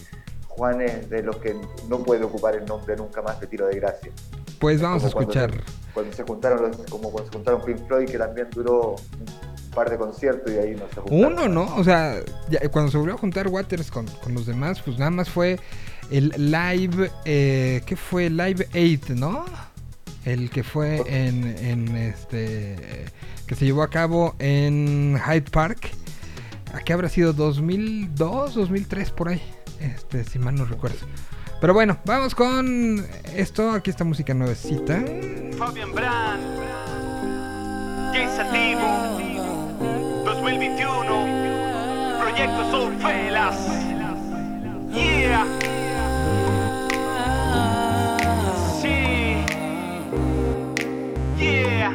Juan es de los que no puede ocupar el nombre nunca más de Tiro de Gracia. Pues vamos a Como cuando escuchar. se- Cuando se juntaron, los- como cuando se juntaron Pink Floyd, que también duró par de conciertos y ahí no se juntaron. Uno, ¿no? O sea, ya- cuando se volvió a juntar Waters con, con los demás, pues nada más fue el live. Eh, ¿Qué fue? Live 8, ¿no? El que fue en, en este. que se llevó a cabo en Hyde Park. ¿A qué habrá sido? ¿2002? ¿2003 por ahí? Este, si mal no recuerdo. Pero bueno, vamos con esto. Aquí está música nuevecita. Fabian Brand, 2021, Proyecto Soul Felas. Yeah. Sí. Yeah.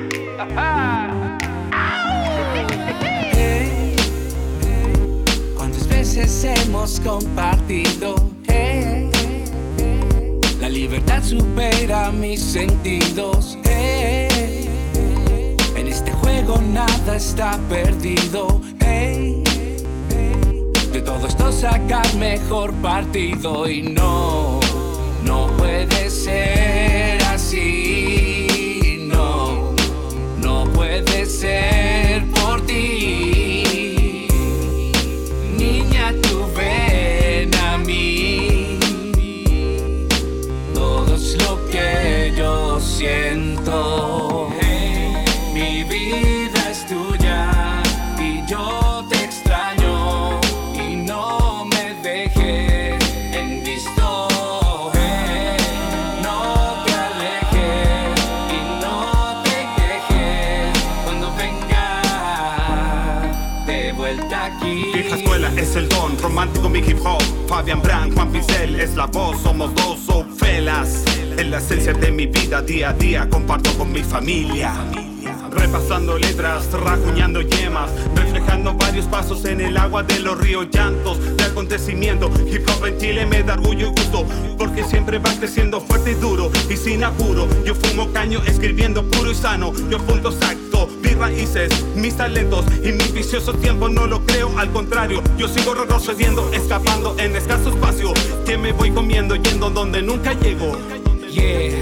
¿Cuántas veces hemos compartido? Hey, la libertad supera mis sentidos. Juego nada está perdido. De todo esto sacar mejor partido y no, no puede ser así. El don, romántico mi hip hop. Fabian Brand, Juan Pincel es la voz, somos dos so felas. En la esencia de mi vida, día a día, comparto con mi familia. Repasando letras, rajuñando yemas, reflejando varios pasos en el agua de los ríos, llantos de acontecimiento. Hip hop en Chile me da orgullo y gusto, porque siempre va creciendo fuerte y duro y sin apuro. Yo fumo caño escribiendo puro y sano, yo punto exacto, mis raíces, mis talentos y mi vicioso tiempo no lo creo, al contrario, yo sigo retrocediendo, escapando en escaso espacio, que me voy comiendo yendo donde nunca llego. Yeah.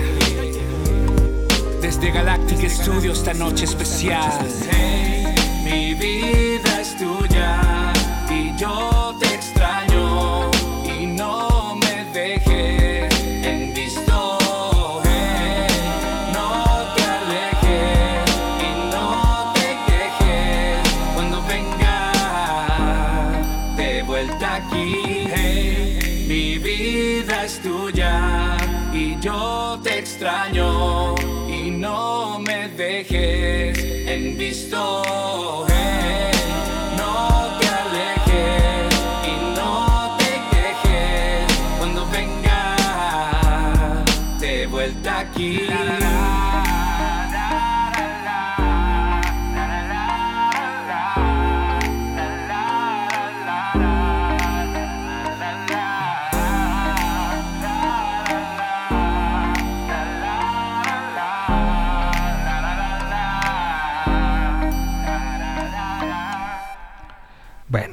Desde Galactic Studio esta noche especial. Mi vida es tuya y yo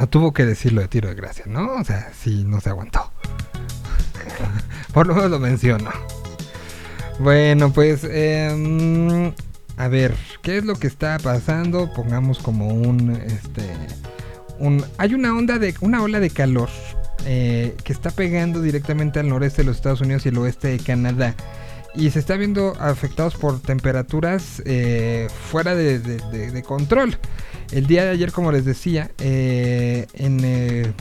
tuvo que decirlo de tiro de gracia, ¿no? O sea, sí, no se aguantó. Por lo menos lo menciono. Bueno, pues, em, a ver, ¿qué es lo que está pasando? Pongamos como un, este, hay una onda de, una ola de calor eh, que está pegando directamente al noreste de los Estados Unidos y el oeste de Canadá. Y se está viendo afectados por temperaturas eh, fuera de, control. El día de ayer, como les decía, eh, en, eh,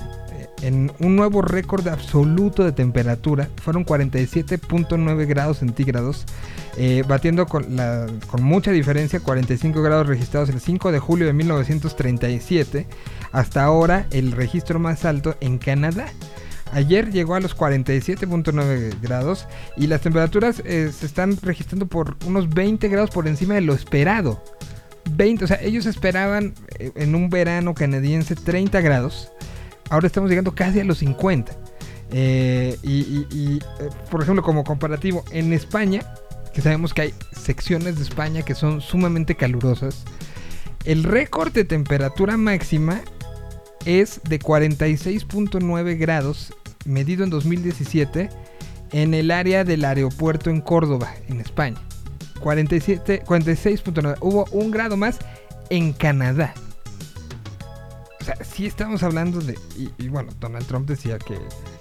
en un nuevo récord absoluto de temperatura, fueron 47.9 grados centígrados, batiendo con mucha diferencia 45 grados registrados el 5 de julio de 1937, hasta ahora el registro más alto en Canadá. Ayer llegó a los 47.9 grados y las temperaturas eh, se están registrando por unos 20 grados por encima de lo esperado. 20, o sea, ellos esperaban eh, en un verano canadiense 30 grados. Ahora estamos llegando casi a los 50. Eh, y, por ejemplo, como comparativo, en España, que sabemos que hay secciones de España que son sumamente calurosas, el récord de temperatura máxima es de 46.9 grados, medido en 2017, en el área del aeropuerto en Córdoba, en España. 47, 46.9. Hubo un grado más en Canadá. Sea, sí estamos hablando de... Y, bueno, Donald Trump decía que,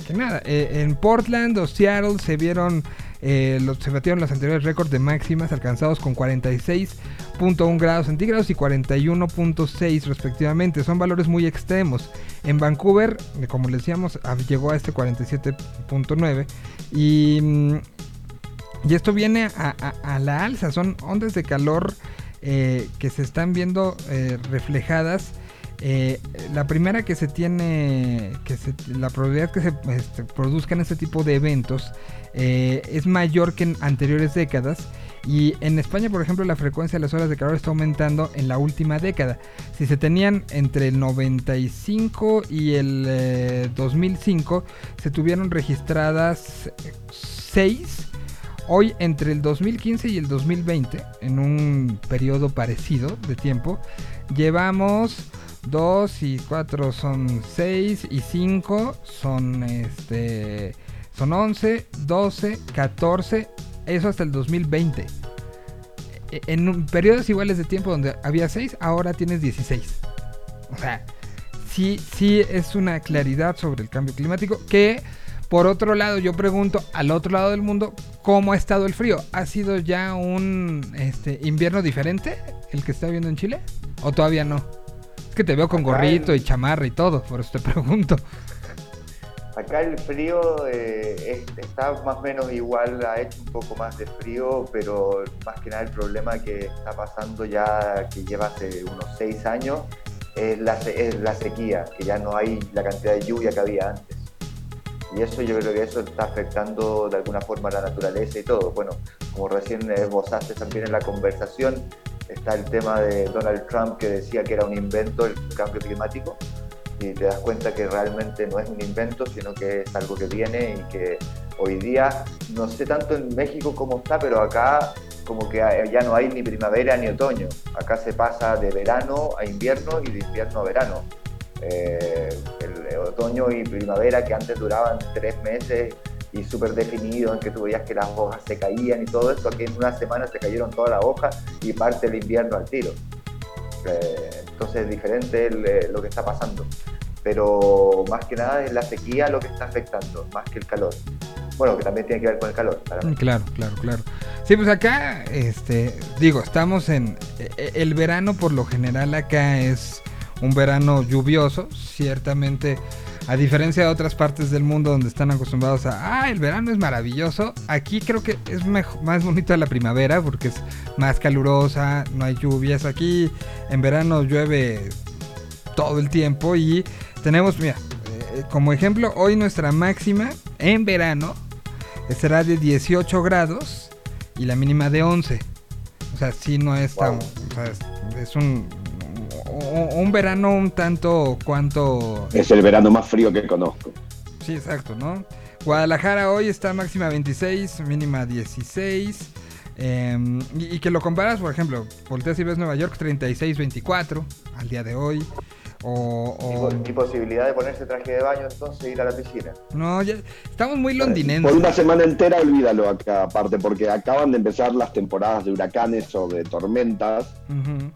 que nada. eh, en Portland o Seattle se vieron... eh, los, se batieron los anteriores récords de máximas alcanzados con 46.1 grados centígrados y 41.6 respectivamente. Son valores muy extremos. En Vancouver, eh, como les decíamos, ah, llegó a este 47.9 y... mm, y esto viene a, a- la alza, son ondas de calor que se están viendo reflejadas. Eh, la primera que se tiene, que la probabilidad que se este, produzcan este tipo de eventos eh, es mayor que en anteriores décadas. Y en España, por ejemplo, la frecuencia de las horas de calor está aumentando en la última década. Si se tenían entre el 95 y el eh, 2005, se tuvieron registradas 6 Hoy entre el 2015 y el 2020, en un periodo parecido de tiempo, llevamos 2 y 4 son 6 y 5 son este son 11, 12, 14, eso hasta el 2020. E- En periodos iguales de tiempo donde había 6, ahora tienes 16. O sea, sí, sí es una claridad sobre el cambio climático que por otro lado, yo pregunto al otro lado del mundo, ¿cómo ha estado el frío? ¿Ha sido ya un este, invierno diferente el que está viendo en Chile? ¿O todavía no? Que te veo con Acá gorrito el- y chamarra y todo, por eso te pregunto. Acá el frío eh, es- está más o menos igual, ha hecho un poco más de frío, pero más que nada el problema que está pasando ya, que lleva hace unos seis años, es la, es la sequía, que ya no hay la cantidad de lluvia que había antes. Y eso yo creo que eso está afectando de alguna forma a la naturaleza y todo. Bueno, como recién esbozaste también en la conversación, está el tema de Donald Trump que decía que era un invento el cambio climático y te das cuenta que realmente no es un invento, sino que es algo que viene y que hoy día, no sé tanto en México cómo está, pero acá como que ya no hay ni primavera ni otoño. Acá se pasa de verano a invierno y de invierno a verano. Eh, el otoño y primavera que antes duraban tres meses y súper definido en que tú veías que las hojas se caían y todo esto, aquí en una semana se cayeron todas las hojas y parte el invierno al tiro. Eh, entonces es diferente el, eh, lo que está pasando. Pero más que nada es la sequía lo que está afectando, más que el calor. Bueno, que también tiene que ver con el calor. Mí. Mm, Claro, claro, claro. Sí, pues acá, este, digo, estamos en e- e- el verano por lo general acá es un verano lluvioso, ciertamente. A diferencia de otras partes del mundo donde están acostumbrados a, ah, el verano es maravilloso, aquí creo que es mejo- más bonita la primavera porque es más calurosa, no hay lluvias. Aquí en verano llueve todo el tiempo y tenemos, mira, eh, como ejemplo, hoy nuestra máxima en verano será de 18 grados y la mínima de 11. O sea, sí no es tan... Wow. o sea, es, es un, un, verano un tanto cuanto... Es el verano más frío que conozco. Sí, exacto, ¿no? Guadalajara hoy está máxima 26, mínima 16. eh, y, y que lo comparas, por ejemplo, volteas y ves Nueva York 36-24 al día de hoy. O, Mi, o- mi posibilidad de ponerse traje de baño entonces ir a la piscina. No, ya estamos muy Por londinenses. una semana entera olvídalo acá, aparte, porque acaban de empezar las temporadas de huracanes o de tormentas. Ujú.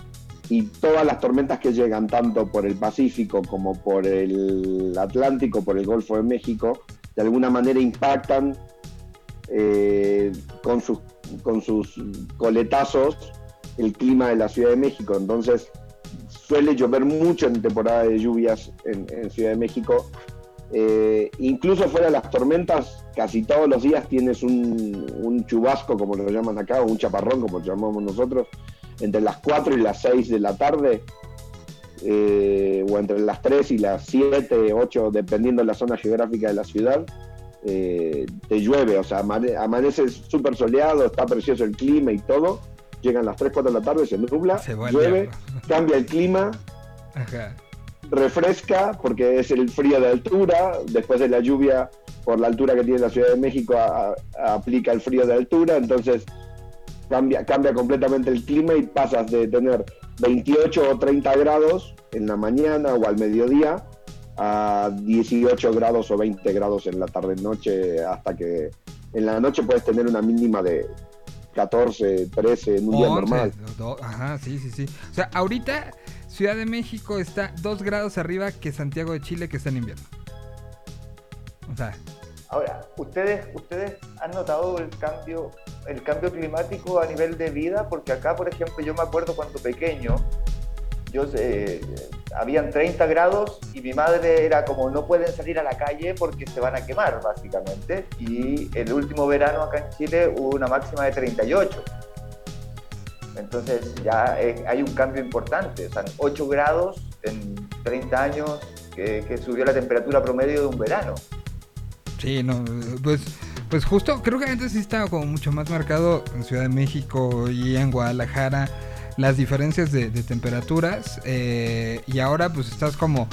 Y todas las tormentas que llegan tanto por el Pacífico como por el Atlántico, por el Golfo de México, de alguna manera impactan eh, con, sus, con sus coletazos el clima de la Ciudad de México. Entonces suele llover mucho en temporada de lluvias en, Ciudad de México. Eh, incluso fuera de las tormentas, casi todos los días tienes un, un chubasco, como lo llaman acá, o un chaparrón, como lo llamamos nosotros, entre las 4 y las 6 de la tarde, eh, o entre las 3 y las 7, 8, dependiendo de la zona geográfica de la ciudad, eh, te llueve, o sea, amane- amanece súper soleado, está precioso el clima y todo, llegan las 3, 4 de la tarde, se nubla, Se llueve, cambia el clima, Ajá. refresca porque es el frío de altura, después de la lluvia por la altura que tiene la Ciudad de México a- a- aplica el frío de altura, entonces cambia, cambia completamente el clima y pasas de tener 28 o 30 grados en la mañana o al mediodía a 18 grados o 20 grados en la tarde-noche hasta que en la noche puedes tener una mínima de 14, 13 en un día 11, normal. do- ajá, sí, sí, sí. O sea, ahorita Ciudad de México está dos grados arriba que Santiago de Chile, que está en invierno. O sea, Ahora, ¿ustedes, ¿ustedes han notado el cambio, el cambio climático a nivel de vida? Porque acá, por ejemplo, yo me acuerdo cuando pequeño, yo eh, habían 30 grados y mi madre era como no pueden salir a la calle porque se van a quemar, básicamente. Y el último verano acá en Chile hubo una máxima de 38. Entonces ya eh, hay un cambio importante, o sea, 8 grados en 30 años que, que subió la temperatura promedio de un verano. Sí, no, pues, pues justo, creo que antes sí estaba como mucho más marcado en Ciudad de México y en Guadalajara las diferencias de, temperaturas eh, y ahora pues estás como,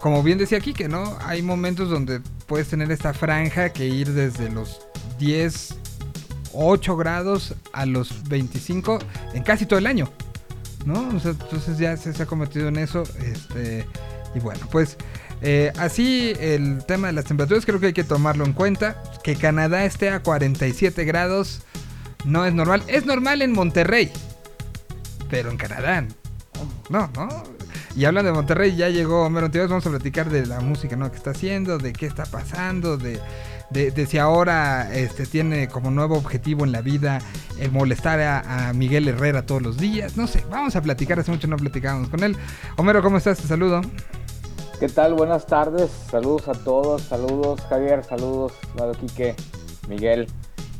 como bien decía que no, hay momentos donde puedes tener esta franja que ir desde los 10, 8 grados a los 25 en casi todo el año. ¿no? O sea, entonces ya se, se ha convertido en eso. Este, y bueno, pues eh, así el tema de las temperaturas creo que hay que tomarlo en cuenta. Que Canadá esté a 47 grados no es normal. Es normal en Monterrey, pero en Canadá no, ¿no? Y hablando de Monterrey, ya llegó Homero Ontiveros, vamos a platicar de la música ¿no? que está haciendo, de qué está pasando, de, de, de si ahora este, tiene como nuevo objetivo en la vida el molestar a, a Miguel Herrera todos los días. No sé, vamos a platicar, hace mucho no platicábamos con él. Homero, ¿cómo estás? Te saludo. ¿Qué tal? Buenas tardes. Saludos a todos. Saludos, Javier. Saludos, Lado Quique, Miguel.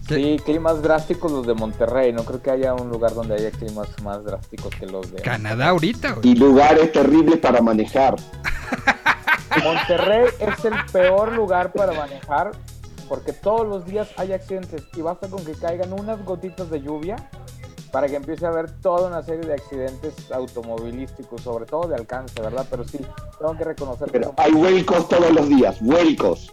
Sí, climas drásticos los de Monterrey. No creo que haya un lugar donde haya climas más drásticos que los de Canadá ahorita, güey. Y lugares terribles para manejar. Monterrey es el peor lugar para manejar porque todos los días hay accidentes y basta con que caigan unas gotitas de lluvia para que empiece a haber toda una serie de accidentes automovilísticos, sobre todo de alcance, ¿verdad? Pero sí, tengo que reconocer que Pero somos- hay vuelcos todos los días, vuelcos.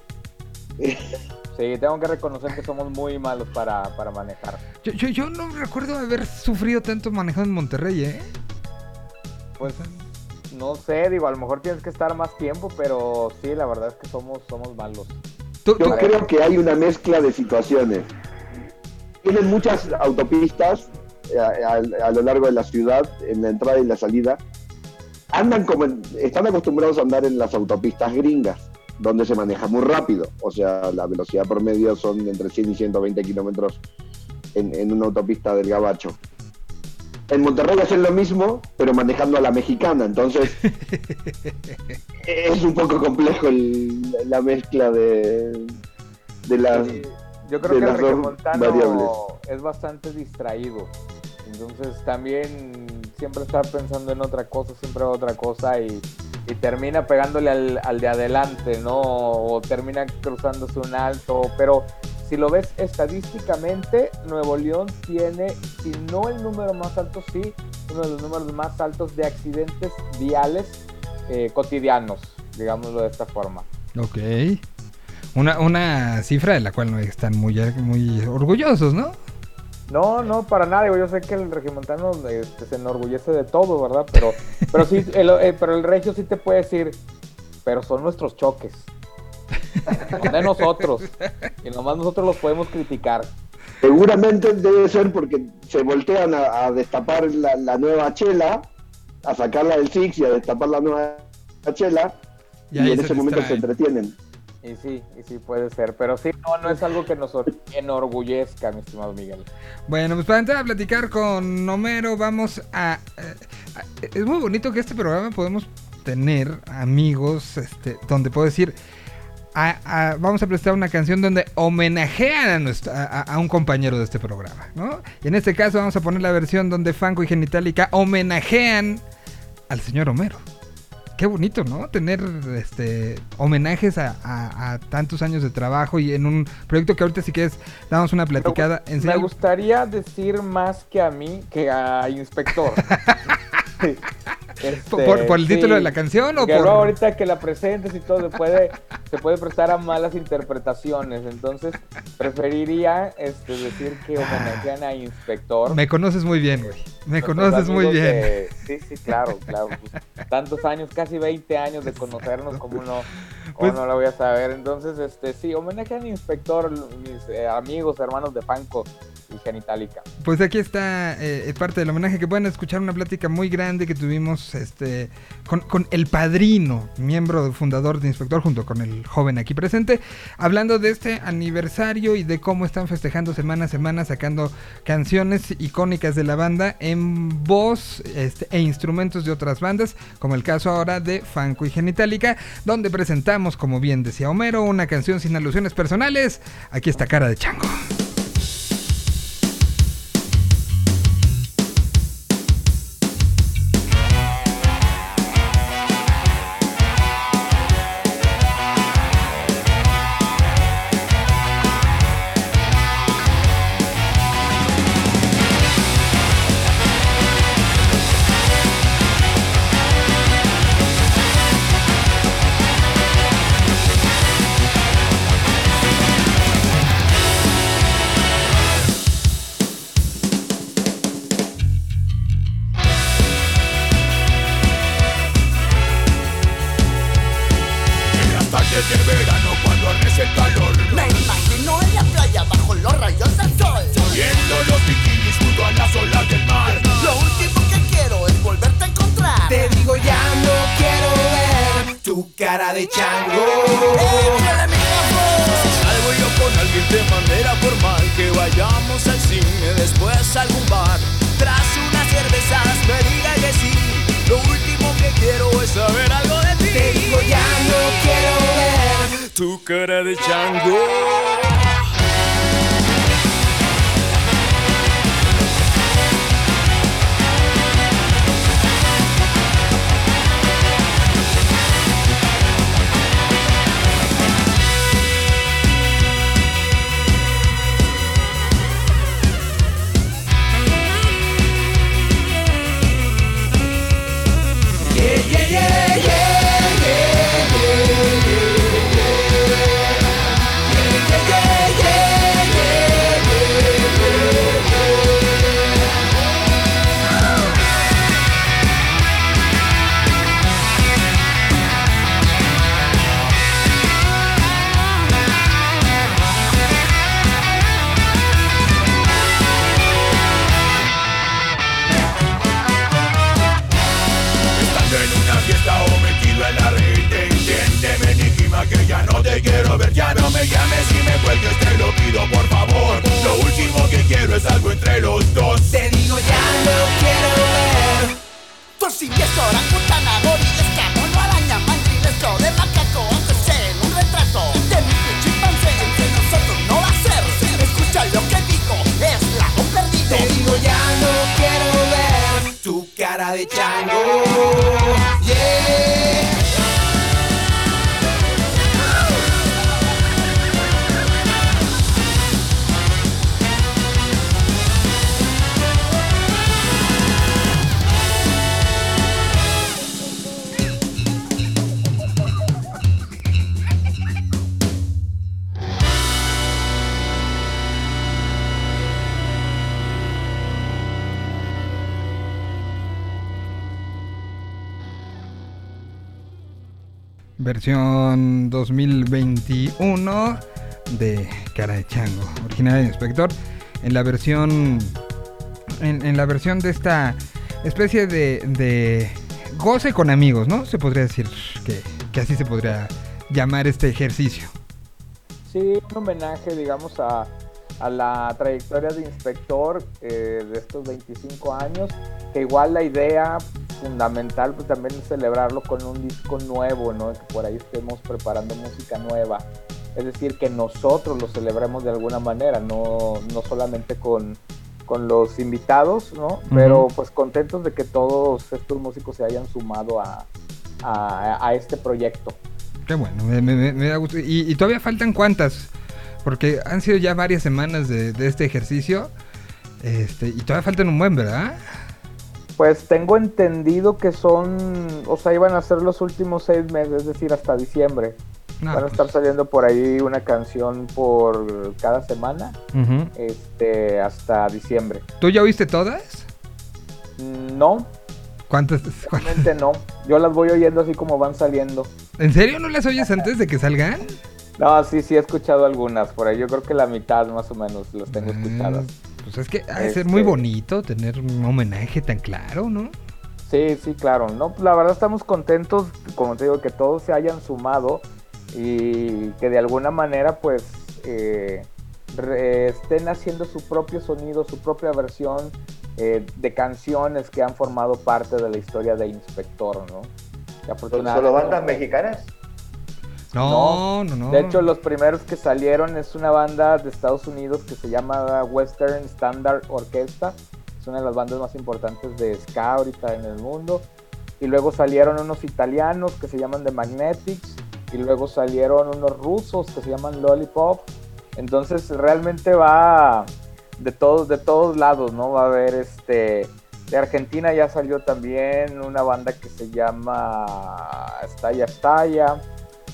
sí, tengo que reconocer que somos muy malos para, para manejar. Yo, yo, yo no recuerdo haber sufrido tanto manejando en Monterrey, ¿eh? Pues no sé, digo, a lo mejor tienes que estar más tiempo, pero sí, la verdad es que somos, somos malos. Tú- Yo creo que hay una mezcla de situaciones. Tienen muchas autopistas a, a lo largo de la ciudad, en la entrada y la salida. Andan como, en- están acostumbrados a andar en las autopistas gringas, donde se maneja muy rápido. O sea, la velocidad promedio son entre 100 y 120 kilómetros en, en una autopista del Gabacho. En Monterrey hacen lo mismo, pero manejando a la mexicana. Entonces, es un poco complejo el- la mezcla de, de las... Sí, Yo creo de que el regiomontano variables. es bastante distraído. Entonces también siempre está pensando en otra cosa, siempre otra cosa y, termina pegándole al, al de adelante, ¿no? O termina cruzándose un alto. Pero si lo ves estadísticamente, Nuevo León tiene, si no el número más alto, sí, uno de los números más altos de accidentes viales eh, cotidianos, digámoslo de esta forma. Ok. Una, una cifra de la cual no están muy, muy orgullosos, ¿no? No, no, para nada. digo, Yo sé que el regimontano este, se enorgullece de todo, ¿verdad? Pero, pero sí, el, eh, pero el regio sí te puede decir, pero son nuestros choques. Son de nosotros. Y nomás nosotros los podemos criticar. Seguramente debe ser porque se voltean a, a destapar la, la nueva chela, a sacarla del Six y a destapar la nueva chela, Y en se ese momento se entretienen. Y sí, y sí puede ser. Pero sí, no, no es algo que nos or- enorgullezca, mi estimado Miguel. Bueno, pues para entrar a platicar con Homero, vamos a, eh, Es muy bonito que este programa podemos tener amigos, este, donde puedo decir. vamos a prestar una canción donde homenajean a, nuestro- a un compañero de este programa, ¿no? Y en este caso vamos a poner la versión donde Fanco y Genitalica homenajean al señor Homero. Qué bonito, ¿no? Tener este homenajes a, a- a tantos años de trabajo y en un proyecto que ahorita si quieres damos una platicada. Me Enseña- gustaría decir más que a mí que a inspector. Este, ¿Por- por- por el título de la canción o porque por- ahorita que la presentes y todo se puede, se puede prestar a malas interpretaciones. Entonces, preferiría este, decir que homenajean a inspector. Me conoces muy bien, güey. Me conoces muy bien. de- sí, sí, claro, claro. pues, tantos años, casi 20 años de conocernos, como no, Pues- no lo voy a saber? Entonces, este, sí, homenaje al inspector, mis eh, amigos, hermanos de Panco y Genitalica. Pues aquí está eh, parte del homenaje que pueden escuchar una plática muy grande que tuvimos este con, con el padrino, miembro fundador de Inspector, junto con el joven aquí presente, hablando de este aniversario y de cómo están festejando semana a semana, sacando canciones icónicas de la banda en voz este, e instrumentos de otras bandas, como el caso ahora de Fanco y Genitalica, donde presentamos, como bien decía Homero, una canción sin alusiones personales. Aquí está Cara de Chango. 2021 de Cara de Chango, originaria de Inspector, en la versión en, la versión de esta especie de, goce con amigos, ¿no? Se podría decir que, así se podría llamar este ejercicio. Sí, un homenaje, digamos, a, a la trayectoria de inspector eh, de estos 25 años, que igual la idea fundamental pues también celebrarlo con un disco nuevo, ¿no? Que por ahí estemos preparando música nueva. Es decir, que nosotros lo celebremos de alguna manera, no, no solamente con, con los invitados, ¿no? Pero Ujú. pues contentos de que todos estos músicos se hayan sumado a, a, a este proyecto. Qué bueno, me, me- me- me da gusto. ¿Y, y todavía faltan cuántas? Porque han sido ya varias semanas de, de este ejercicio. Este, y todavía faltan un buen, ¿verdad? Pues tengo entendido que son, o sea, iban a ser los últimos seis meses, es decir, hasta diciembre. No, Van a pues, estar saliendo por ahí una canción por cada semana, este, hasta diciembre. ¿Tú ya oíste todas? Mm, No, ¿Cuántas? cuántas? realmente no. Yo las voy oyendo así como van saliendo. ¿En serio no las oyes antes de que salgan? No, sí, sí he escuchado algunas por ahí. Yo creo que la mitad más o menos las tengo escuchadas. Pues es que ha de ser muy Este- bonito tener un homenaje tan claro, ¿no? Sí, sí, claro. No, la verdad estamos contentos, como te digo, que todos se hayan sumado y que de alguna manera, pues, eh, re- estén haciendo su propio sonido, su propia versión eh, de canciones que han formado parte de la historia de Inspector, ¿no? Que ¿Son afortunadamente- solo bandas mexicanas? No, no, no. De hecho, los primeros que salieron es una banda de Estados Unidos que se llama Western Standard Orchestra. Es una de las bandas más importantes de ska ahorita en el mundo. Y luego salieron unos italianos que se llaman The Magnetics. Y luego salieron unos rusos que se llaman Lollipop. Entonces realmente va de todos, de todos lados, ¿no? Va a haber este. De Argentina ya salió también una banda que se llama Estalla Estalla.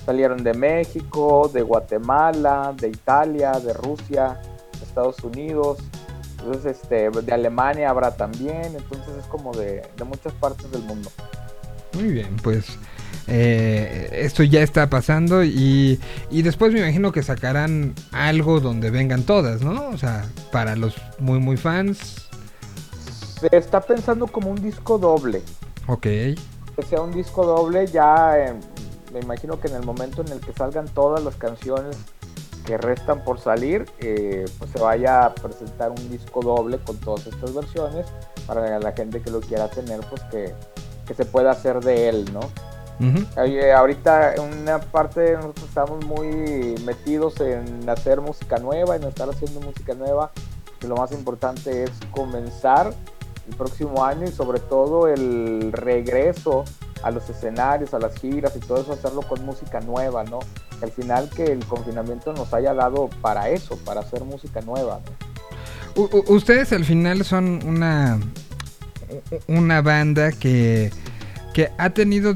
Salieron de México, de Guatemala, de Italia, de Rusia, de Estados Unidos. Entonces, este, de Alemania habrá también. Entonces es como de, de muchas partes del mundo. Muy bien, pues eh, esto ya está pasando y, y después me imagino que sacarán algo donde vengan todas, ¿no? O sea, para los muy, muy fans. Se está pensando como un disco doble. Ok. que sea un disco doble, ya me imagino que en el momento en el que salgan todas las canciones que restan por salir, eh, pues se vaya a presentar un disco doble con todas estas versiones para la gente que lo quiera tener, pues que, que se pueda hacer de él, ¿no? Oye, ahorita una parte nosotros estamos muy metidos en hacer música nueva, en estar haciendo música nueva, que lo más importante es comenzar el próximo año y sobre todo el regreso a los escenarios, a las giras y todo eso, hacerlo con música nueva, ¿no? Al final que el confinamiento nos haya dado para eso, para hacer música nueva, ¿no? Ustedes al final son una una banda que, que ha tenido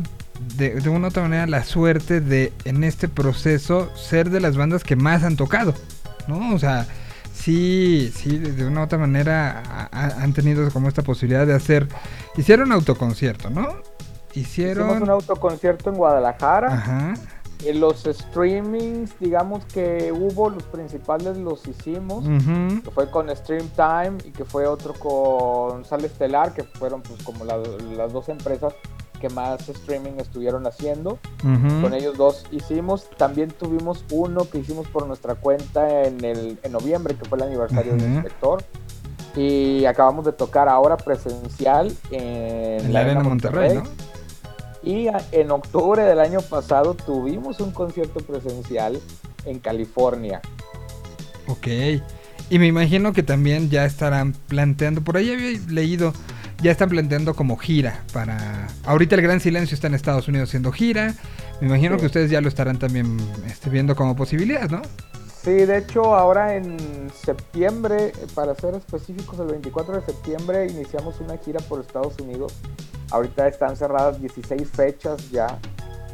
de, de una u otra manera la suerte de en este proceso ser de las bandas que más han tocado, ¿no? O sea, sí, sí, de una u otra manera ha- ha- han tenido como esta posibilidad de hacer, hicieron autoconcierto, ¿no? Hicimos un Hicieron... autoconcierto en Guadalajara. Ajá. Eh, los streamings, digamos que hubo, los principales los hicimos. que fue con Stream Time y que fue otro con Sal Estelar, que fueron pues como la- las dos empresas que más streaming estuvieron haciendo. Con ellos dos hicimos. También tuvimos uno que hicimos por nuestra cuenta en, el, en noviembre, que fue el aniversario del inspector. Y acabamos de tocar ahora presencial en, En la Arena Monterrey, ¿no? Y en octubre del año pasado tuvimos un concierto presencial en California. Ok. Y me imagino que también ya estarán planteando, por ahí había leído, ya están planteando como gira para... Ahorita el Gran Silencio está en Estados Unidos haciendo gira. Me imagino Sí. que ustedes ya lo estarán también este, viendo como posibilidad, ¿no? Sí, de hecho ahora en septiembre, para ser específicos, el 24 de septiembre iniciamos una gira por Estados Unidos. Ahorita están cerradas 16 fechas ya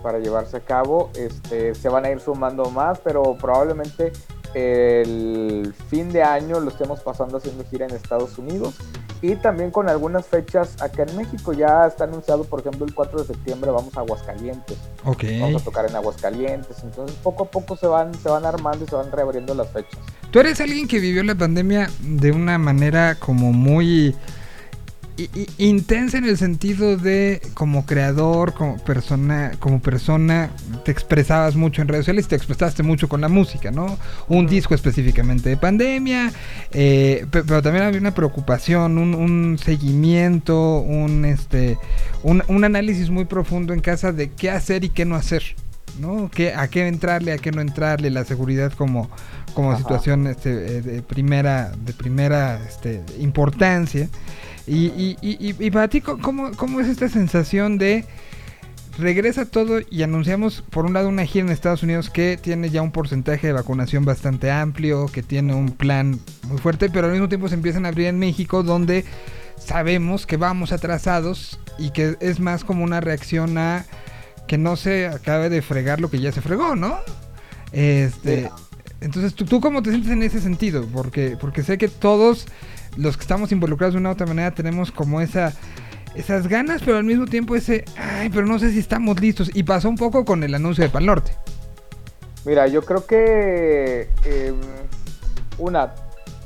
para llevarse a cabo. Este, se van a ir sumando más, pero probablemente el fin de año lo estemos pasando haciendo gira en Estados Unidos Y también con algunas fechas acá en México. Ya está anunciado, por ejemplo, el 4 de septiembre vamos a Aguascalientes. Ok. Vamos a tocar en Aguascalientes. Entonces poco a poco se van, se van armando y se van reabriendo las fechas. Tú eres alguien que vivió la pandemia de una manera como muy intensa en el sentido de como creador, como persona, como persona, te expresabas mucho en redes sociales y te expresaste mucho con la música, ¿no? Un disco específicamente de pandemia, eh, pe- pero también había una preocupación, un, un seguimiento, un este, un, un análisis muy profundo en casa de qué hacer y qué no hacer. ¿no? ¿Qué, a qué entrarle, a qué no entrarle, la seguridad como, como Ajá. situación este, eh, de primera, de primera este, importancia. Y, y, y, y- y para ti, ¿cómo, ¿cómo es esta sensación de regresa todo y anunciamos por un lado una gira en Estados Unidos que tiene ya un porcentaje de vacunación bastante amplio, que tiene un plan muy fuerte, pero al mismo tiempo se empiezan a abrir en México donde sabemos que vamos atrasados y que es más como una reacción a que no se acabe de fregar lo que ya se fregó, ¿no? Este, entonces, ¿tú, ¿tú cómo te sientes en ese sentido? Porque, porque sé que todos los que estamos involucrados de una u otra manera tenemos como esa esas ganas, pero al mismo tiempo ese, ay, pero no sé si estamos listos. Y pasó un poco con el anuncio de Pal Norte. Mira, yo creo que eh, una,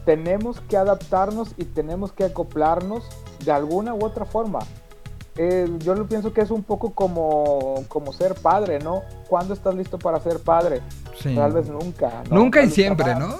tenemos que adaptarnos y tenemos que acoplarnos de alguna u otra forma. Eh, yo lo pienso que es un poco como, como ser padre, ¿no? ¿Cuándo estás listo para ser padre? Sí. Tal vez nunca. ¿no? Nunca y Tal siempre, ¿no?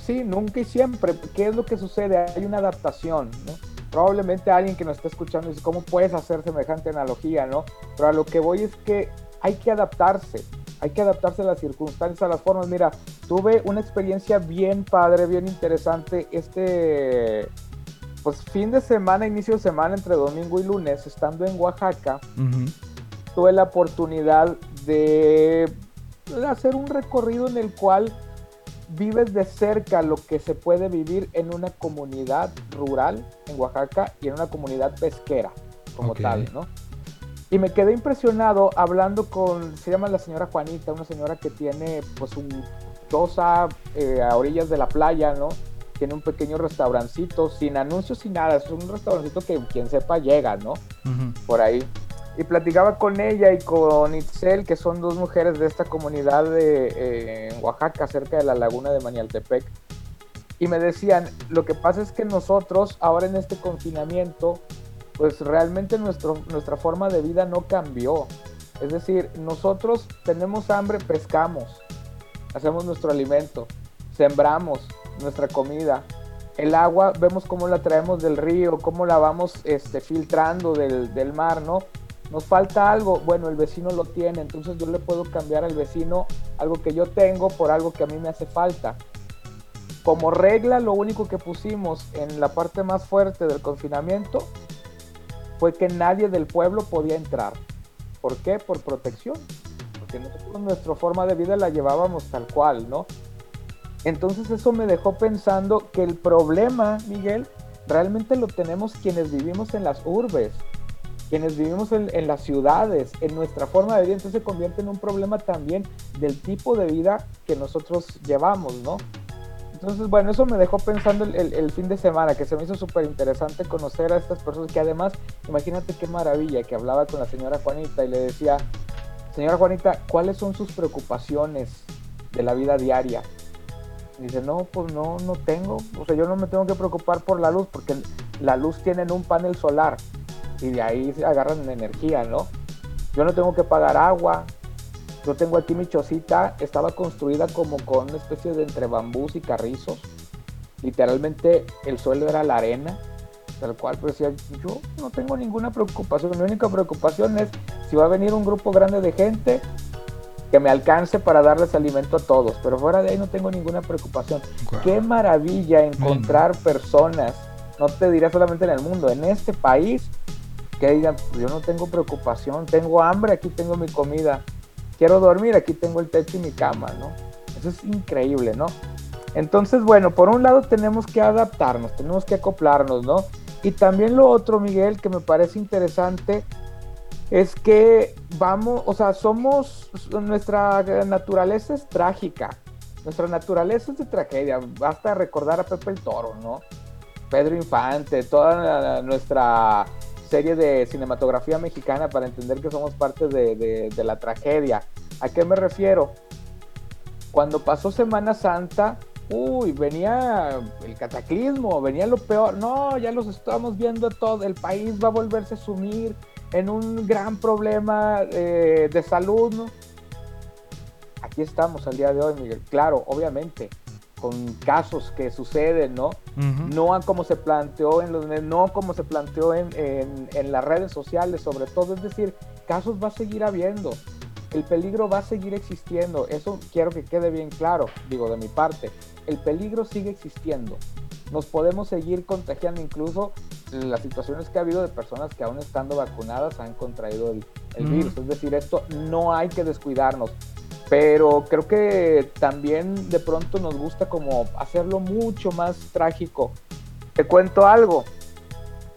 Sí, nunca y siempre. ¿Qué es lo que sucede? Hay una adaptación, ¿no? Probablemente alguien que nos está escuchando dice, ¿cómo puedes hacer semejante analogía, no? Pero a lo que voy es que hay que adaptarse. Hay que adaptarse a las circunstancias, a las formas. Mira, tuve una experiencia bien padre, bien interesante. Este, pues fin de semana, inicio de semana, entre domingo y lunes, estando en Oaxaca, tuve la oportunidad de hacer un recorrido en el cual vives de cerca lo que se puede vivir en una comunidad rural en Oaxaca y en una comunidad pesquera como tal, ¿no? Y me quedé impresionado hablando con, se llama la señora Juanita, una señora que tiene pues un choza eh, a orillas de la playa, ¿no? Tiene un pequeño restaurancito, sin anuncios, sin nada, es un restaurancito que quien sepa llega, ¿no? Por ahí. Y platicaba con ella y con Itzel, que son dos mujeres de esta comunidad de, eh, en Oaxaca, cerca de la laguna de Manialtepec. Y me decían, lo que pasa es que nosotros ahora en este confinamiento, pues realmente nuestro, nuestra forma de vida no cambió. Es decir, nosotros tenemos hambre, pescamos, hacemos nuestro alimento, sembramos nuestra comida. El agua, vemos cómo la traemos del río, cómo la vamos este, filtrando del, del mar, ¿no? Nos falta algo, bueno, el vecino lo tiene, entonces yo le puedo cambiar al vecino algo que yo tengo por algo que a mí me hace falta. Como regla, lo único que pusimos en la parte más fuerte del confinamiento fue que nadie del pueblo podía entrar. ¿Por qué? Por protección. Porque nosotros nuestra forma de vida la llevábamos tal cual, ¿no? Entonces eso me dejó pensando que el problema, Miguel, realmente lo tenemos quienes vivimos en las urbes, quienes vivimos en, en las ciudades, en nuestra forma de vida, entonces se convierte en un problema también del tipo de vida que nosotros llevamos, ¿no? Entonces, bueno, eso me dejó pensando el, el- el fin de semana, que se me hizo súper interesante conocer a estas personas, que además, imagínate qué maravilla, que hablaba con la señora Juanita y le decía, señora Juanita, ¿cuáles son sus preocupaciones de la vida diaria? Dice, no, pues no, no tengo, o sea, yo no me tengo que preocupar por la luz, porque la luz tienen un panel solar y de ahí se agarran energía, ¿no? Yo no tengo que pagar agua, yo tengo aquí mi chocita, estaba construida como con una especie de entre bambús y carrizos. Literalmente el suelo era la arena, tal cual, pero decía, yo no tengo ninguna preocupación. Mi única preocupación es si va a venir un grupo grande de gente que me alcance para darles alimento a todos. Pero fuera de ahí no tengo ninguna preocupación. Qué maravilla encontrar personas, no te diré solamente en el mundo, en este país, que digan, yo no tengo preocupación, tengo hambre, aquí tengo mi comida, quiero dormir, aquí tengo el techo y mi cama, ¿no? Eso es increíble, ¿no? Entonces, bueno, por un lado tenemos que adaptarnos, tenemos que acoplarnos, ¿no? Y también lo otro, Miguel, que me parece interesante, es que vamos, o sea, somos, nuestra naturaleza es trágica, nuestra naturaleza es de tragedia, basta recordar a Pepe el Toro, ¿no? Pedro Infante, toda nuestra serie de cinematografía mexicana para entender que somos parte de, de- de la tragedia. ¿A qué me refiero? Cuando pasó Semana Santa, uy, venía el cataclismo, venía lo peor. No, ya los estamos viendo todo, el país va a volverse a sumir en un gran problema eh, de salud, ¿no? Aquí estamos al día de hoy, Miguel. Claro, obviamente, con casos que suceden, ¿no? No a como se planteó en los no como se planteó en, en- en las redes sociales sobre todo. Es decir casos va a seguir habiendo el peligro va a seguir existiendo eso quiero que quede bien claro digo de mi parte el peligro sigue existiendo. Nos podemos seguir contagiando incluso las situaciones que ha habido de personas que aún estando vacunadas han contraído el, virus. Es decir esto no hay que descuidarnos pero creo que también de pronto nos gusta como hacerlo mucho más trágico. Te cuento algo,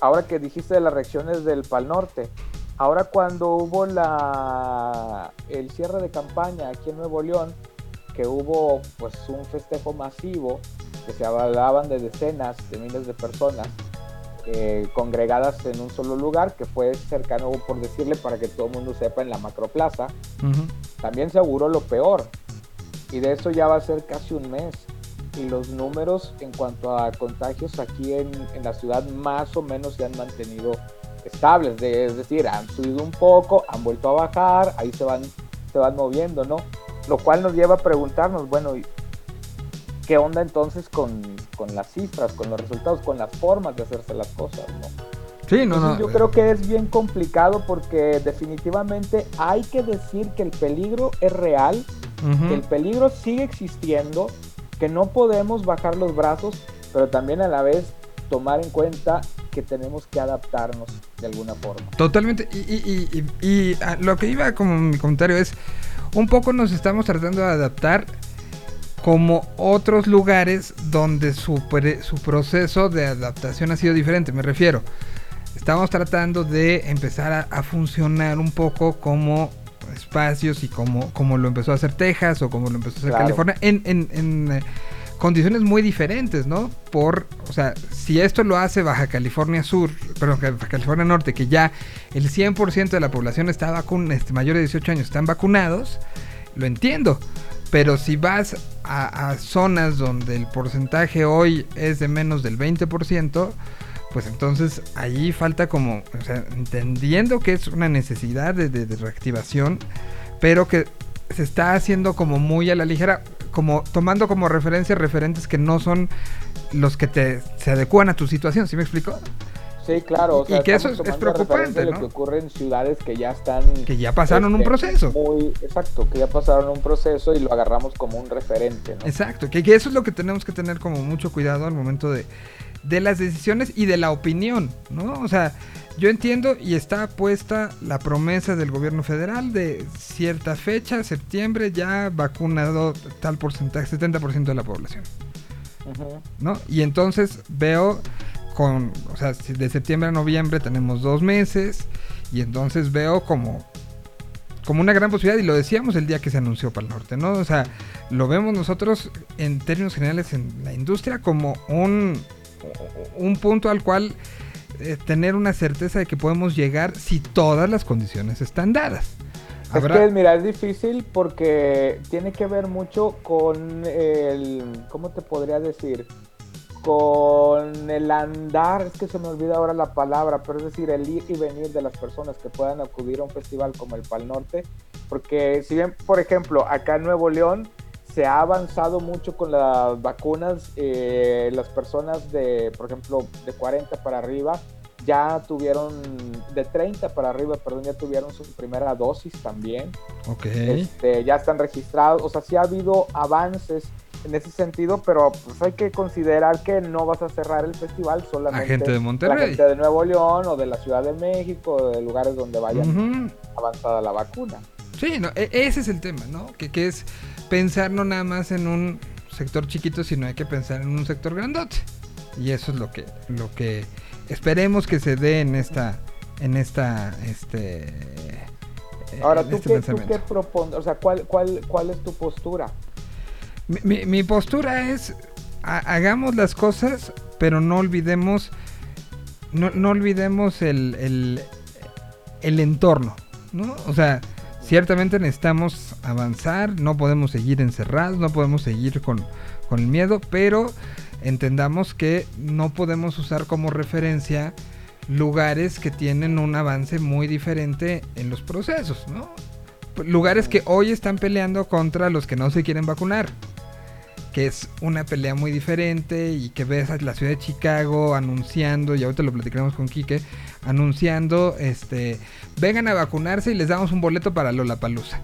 ahora que dijiste de las reacciones del Pal Norte, ahora cuando hubo la el cierre de campaña aquí en Nuevo León, que hubo pues un festejo masivo, que se hablaban de decenas de miles de personas eh, congregadas en un solo lugar, que fue cercano, por decirle, para que todo el mundo sepa, en la macroplaza también se auguró lo peor. Y de eso ya va a ser casi un mes. Y los números en cuanto a contagios aquí en, en la ciudad más o menos se han mantenido estables. De- es decir, han subido un poco, han vuelto a bajar, ahí se van, se van moviendo, ¿no? Lo cual nos lleva a preguntarnos, bueno, ¿y ¿qué onda entonces con, con las cifras, con los resultados, con las formas de hacerse las cosas, ¿no? Sí, no, Entonces, no. yo creo que es bien complicado porque definitivamente hay que decir que el peligro es real, que el peligro sigue existiendo, que no podemos bajar los brazos, pero también a la vez tomar en cuenta que tenemos que adaptarnos de alguna forma. Totalmente. Y, y- y- y- y, ah, lo que iba como mi comentario es, un poco nos estamos tratando de adaptar como otros lugares donde su, su proceso de adaptación ha sido diferente. Me refiero, estamos tratando de empezar a, a funcionar un poco como espacios y como, como lo empezó a hacer Texas o como lo empezó a hacer Claro. California en, en- en, eh, condiciones muy diferentes, ¿no? Por, o sea, si esto lo hace Baja California Sur, perdón, Baja California Norte, que ya el 100% de la población está vacun este, mayor de 18 años están vacunados, lo entiendo. Pero si vas a, zonas donde el porcentaje hoy es de menos del 20%, pues entonces ahí falta como, o sea, entendiendo que es una necesidad de, de- de reactivación, pero que se está haciendo como muy a la ligera, como tomando como referencia referentes que no son los que te se adecuan a tu situación, ¿sí me explico? Sí, claro. o Y que eso es- es preocupante, ¿no? Lo que ocurre en ciudades que ya están... Que ya pasaron un este, proceso. Muy, exacto, que ya pasaron un proceso y lo agarramos como un referente, ¿no? Exacto, que, que eso es lo que tenemos que tener como mucho cuidado al momento de, de las decisiones y de la opinión, ¿no? O sea, yo entiendo y está puesta la promesa del gobierno federal de cierta fecha, septiembre, ya vacunado tal porcentaje, 70% de la población. ¿no? Y entonces veo con, o sea, de septiembre a noviembre tenemos dos meses y entonces veo como como una gran posibilidad y lo decíamos el día que se anunció para el norte, ¿no? O sea, lo vemos nosotros en términos generales en la industria como un, un punto al cual eh, tener una certeza de que podemos llegar si todas las condiciones están dadas. Es que, mira, es difícil porque tiene que ver mucho con el, ¿cómo te podría decir? Con el andar, es que se me olvida ahora la palabra, pero es decir, el ir y venir de las personas que puedan acudir a un festival como el Pal Norte, porque si bien, por ejemplo, acá en Nuevo León se ha avanzado mucho con las vacunas, eh, las personas de, por ejemplo, de 40 para arriba, ya tuvieron, de 30 para arriba, perdón, ya tuvieron su primera dosis también. Ok. Este, ya están registrados, o sea, sí ha habido avances en ese sentido, pero pues hay que considerar que no vas a cerrar el festival solamente A gente de la Monterrey. gente de Nuevo León o de la Ciudad de México, o de lugares donde vayan Ujú. avanzada la vacuna. Sí, no, e- ese es el tema, ¿no? Que, que es pensar no nada más en un sector chiquito, sino hay que pensar en un sector grandote. Y eso es lo que, lo que esperemos que se dé en esta, en esta, este, Ahora, en ¿tú este qué, tú qué propones? O sea, ¿cuál, cuál, ¿cuál es tu postura? Mi, postura es ha- hagamos las cosas, pero no olvidemos, no, no olvidemos el, el, el entorno, ¿no? O sea, ciertamente necesitamos avanzar, no podemos seguir encerrados, no podemos seguir con, con el miedo, pero entendamos que no podemos usar como referencia lugares que tienen un avance muy diferente en los procesos, ¿no? Lugares que hoy están peleando contra los que no se quieren vacunar que es una pelea muy diferente y que ves a la ciudad de Chicago anunciando, y ahorita lo platicaremos con Quique, anunciando, este, vengan a vacunarse y les damos un boleto para Lollapalooza.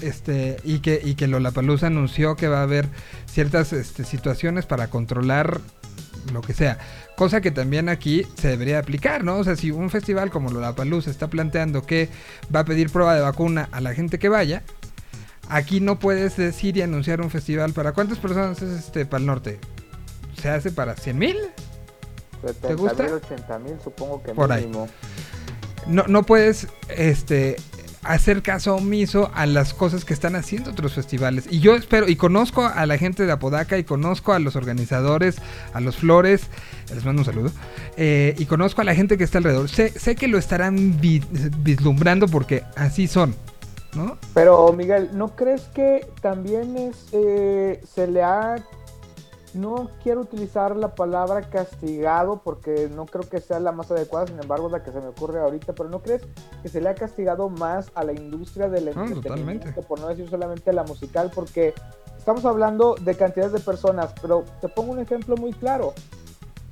Este, y que, y que Lollapalooza anunció que va a haber ciertas este, situaciones para controlar lo que sea. Cosa que también aquí se debería aplicar, ¿no? O sea, si un festival como Lollapalooza está planteando que va a pedir prueba de vacuna a la gente que vaya, Aquí no puedes decir y anunciar un festival. ¿Para cuántas personas es este para el norte? ¿Se hace para 100 mil? 70 gusta? mil, 80 mil, supongo que Por ahí. mínimo. No, no puedes este, hacer caso omiso a las cosas que están haciendo otros festivales. Y yo espero, y conozco a la gente de Apodaca, y conozco a los organizadores, a los Flores, les mando un saludo, eh, y conozco a la gente que está alrededor. Sé, sé que lo estarán vi- vislumbrando porque así son, ¿no? Pero Miguel, ¿no crees que también es, eh, se le ha, no quiero utilizar la palabra castigado porque no creo que sea la más adecuada, sin embargo es la que se me ocurre ahorita, pero ¿no crees que se le ha castigado más a la industria del Ah, entretenimiento, totalmente. por no decir solamente a la musical? Porque estamos hablando de cantidades de personas, pero te pongo un ejemplo muy claro.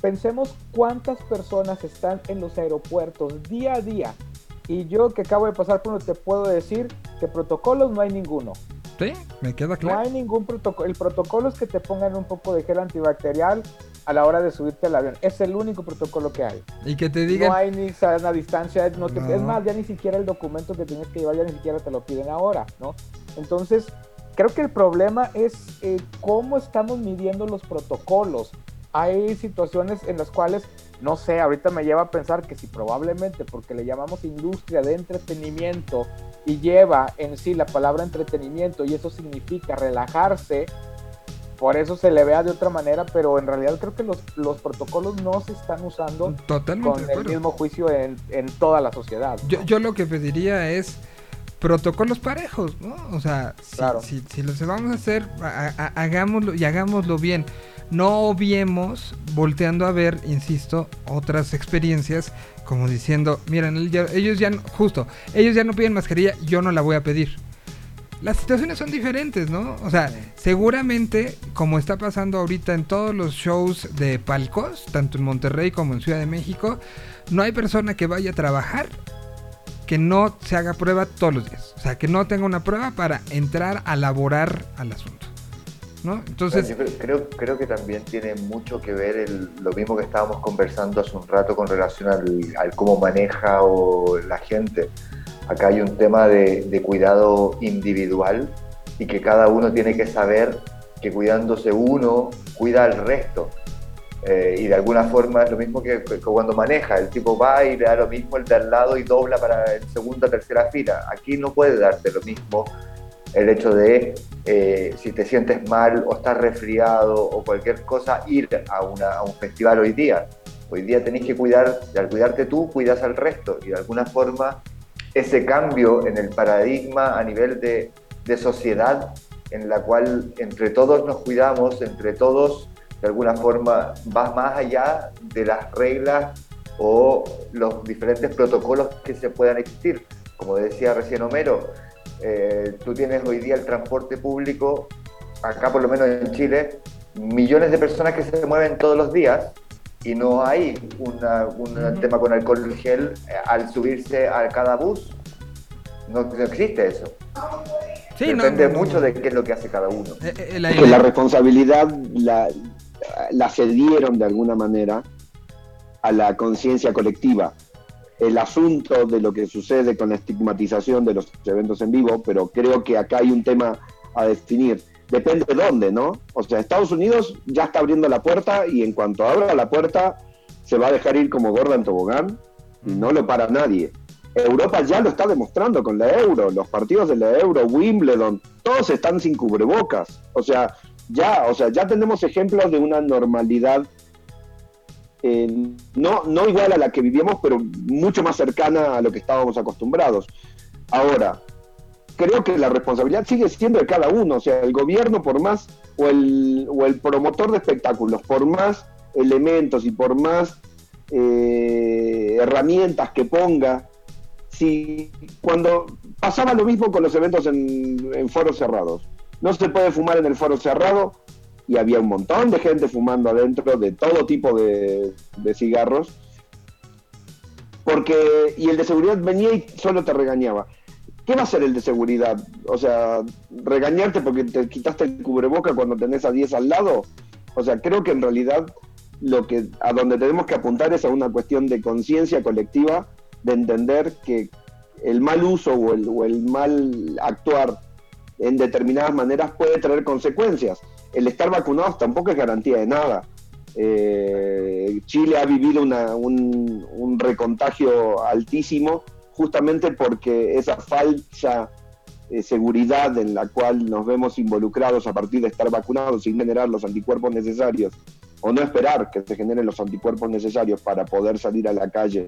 Pensemos cuántas personas están en los aeropuertos día a día. Y yo que acabo de pasar por uno te puedo decir que protocolos no hay ninguno. Sí, me queda No claro. hay ningún protocolo. El protocolo es que te pongan un poco de gel antibacterial a la hora de subirte al avión. Es el único protocolo que hay. Y que te digan... No hay ni sana distancia. No te- No. Es más, ya ni siquiera el documento que tienes que llevar, ya ni siquiera te lo piden ahora, ¿no? Entonces, creo que el problema es eh, cómo estamos midiendo los protocolos. Hay situaciones en las cuales, no sé, ahorita me lleva a pensar que si probablemente porque le llamamos industria de entretenimiento y lleva en sí la palabra entretenimiento y eso significa relajarse, por eso se le vea de otra manera, pero en realidad creo que los, los protocolos no se están usando Totalmente con el acuerdo. mismo juicio en, en toda la sociedad. Yo, yo lo que pediría es protocolos parejos, ¿no? O sea, si, Claro. si, si los vamos a hacer, ha- ha- hagámoslo y hagámoslo bien. No obviemos volteando a ver, insisto, otras experiencias como diciendo, miren, ellos ya, no- justo, ellos ya no piden mascarilla, yo no la voy a pedir. Las situaciones son diferentes, ¿no? O sea, seguramente, como está pasando ahorita en todos los shows de palcos, tanto en Monterrey como en Ciudad de México, no hay persona que vaya a trabajar que no se haga prueba todos los días. O sea, que no tenga una prueba para entrar a laborar al asunto. ¿No? Entonces, Yo creo, creo, creo que también tiene mucho que ver el- lo mismo que estábamos conversando hace un rato con relación al, al cómo maneja o la gente. Acá hay un tema de, de cuidado individual y que cada uno tiene que saber que cuidándose uno, cuida al resto. Eh, y de alguna forma es lo mismo que, que cuando maneja, el tipo va y le da lo mismo el de al lado y dobla para en segunda, tercera fila. Aquí no puede darte lo mismo el hecho de eh, si te sientes mal o estás resfriado o cualquier cosa, ir a, un festival hoy día. Hoy día tenés que cuidar, al cuidarte tú, cuidas al resto. Y de alguna forma, ese cambio en el paradigma a nivel de, de sociedad, en la cual entre todos nos cuidamos, entre todos, de alguna forma, va más allá de las reglas o los diferentes protocolos que se puedan existir. Como decía recién Homero, eh, tú tienes hoy día el transporte público, acá por lo menos en Chile, millones de personas que se mueven todos los días y no hay una- un tema con alcohol gel eh, al subirse a cada bus. No, no existe eso. sí, Depende no, no, mucho de qué es lo que hace cada uno. Eh, eh, la- que la responsabilidad la, la cedieron de alguna manera a la conciencia colectiva. El asunto de lo que sucede con la estigmatización de los eventos en vivo, pero creo que acá hay un tema a definir. Depende de dónde, ¿no? O sea, Estados Unidos ya está abriendo la puerta y en cuanto abra la puerta se va a dejar ir como gorda en tobogán y no lo para nadie. Europa ya lo está demostrando con la Euro, los partidos de la Euro, Wimbledon, todos están sin cubrebocas. O sea, Ya, o sea, ya tenemos ejemplos de una normalidad eh, no, no igual a la que vivíamos, pero mucho más cercana a lo que estábamos acostumbrados. Ahora, creo que la responsabilidad sigue siendo de cada uno, o sea, el gobierno por más, o el, o el promotor de espectáculos, por más elementos y por más eh, herramientas que ponga, si cuando pasaba lo mismo con los eventos en, en foros cerrados, no se puede fumar en el foro cerrado y había un montón de gente fumando adentro de todo tipo de, cigarros, porque y el de seguridad venía y solo te regañaba. ¿Qué va a hacer el de seguridad? O sea, regañarte porque te quitaste el cubreboca cuando tenés a 10 al lado. O sea, creo que en realidad lo que a donde tenemos que apuntar es a una cuestión de conciencia colectiva, de entender que el mal uso o el, o el mal actuar en determinadas maneras puede traer consecuencias. El estar vacunados tampoco es garantía de nada. Eh, Chile ha vivido una- un, un recontagio altísimo justamente porque esa falsa eh, seguridad en la cual nos vemos involucrados a partir de estar vacunados sin generar los anticuerpos necesarios o no esperar que se generen los anticuerpos necesarios para poder salir a la calle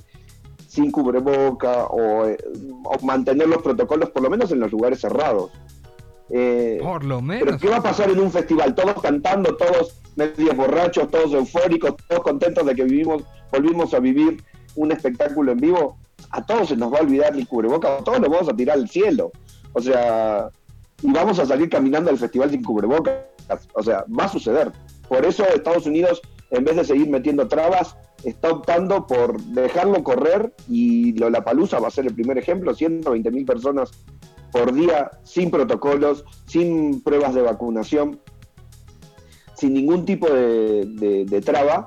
sin cubreboca o, eh, o mantener los protocolos por lo menos en los lugares cerrados. Eh, Por lo pero menos. ¿qué va a pasar en un festival? Todos cantando, todos medios borrachos, todos eufóricos, todos contentos de que vivimos, volvimos a vivir un espectáculo en vivo. A todos se nos va a olvidar el cubreboca, a todos nos vamos a tirar al cielo. O sea, y vamos a salir caminando al festival sin cubrebocas. O sea, va a suceder. Por eso Estados Unidos, en vez de seguir metiendo trabas, está optando por dejarlo correr y Lollapalooza va a ser el primer ejemplo, 120 mil personas por día, sin protocolos, sin pruebas de vacunación, sin ningún tipo de, de- traba.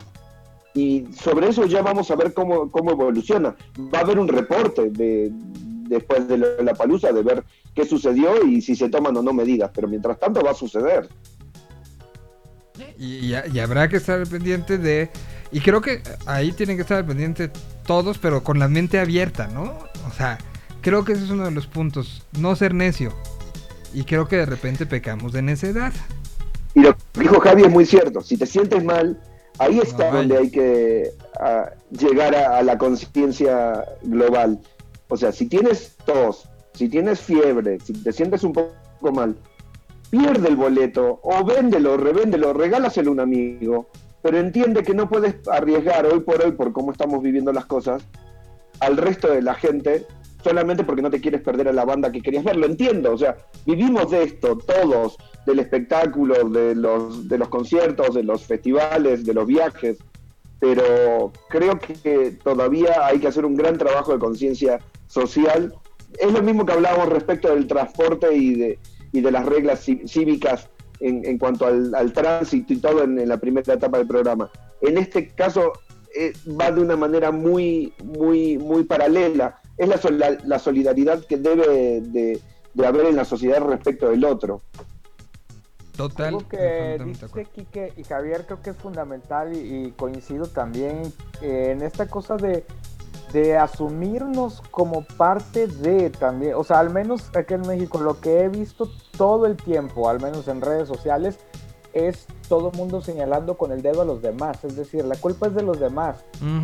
Y sobre eso ya vamos a ver cómo, cómo evoluciona. Va a haber un reporte de, después de la palusa de ver qué sucedió y si se toman o no medidas. Pero mientras tanto va a suceder. Y, y- habrá que estar pendiente de... Y creo que ahí tienen que estar pendiente todos, pero con la mente abierta, ¿no? O sea, creo que ese es uno de los puntos. No ser necio. Y creo que de repente pecamos de necedad. Y lo que dijo Javi es muy cierto. Si te sientes mal, ahí está No, donde hay que ah, llegar a, a la conciencia global. O sea, si tienes tos, si tienes fiebre, si te sientes un poco mal, pierde el boleto o véndelo, revéndelo, regálaselo a un amigo. Pero entiende que no puedes arriesgar hoy por hoy, por cómo estamos viviendo las cosas, al resto de la gente solamente porque no te quieres perder a la banda que querías ver. Lo entiendo, o sea, vivimos de esto todos, del espectáculo, de los, de los conciertos, de los festivales, de los viajes, pero creo que todavía hay que hacer un gran trabajo de conciencia social. Es lo mismo que hablábamos respecto del transporte y de, y de las reglas cí- cívicas en, en cuanto al, al tránsito y todo en, en la primera etapa del programa. En este caso eh, va de una manera muy, muy, muy paralela. Es la, la solidaridad que debe de, de haber en la sociedad respecto del otro. Total. Algo que dice. Quique y Javier creo que es fundamental y, y coincido también eh, en esta cosa de, de asumirnos como parte de también, o sea, al menos aquí en México lo que he visto todo el tiempo, al menos en redes sociales, es todo mundo señalando con el dedo a los demás, es decir, la culpa es de los demás,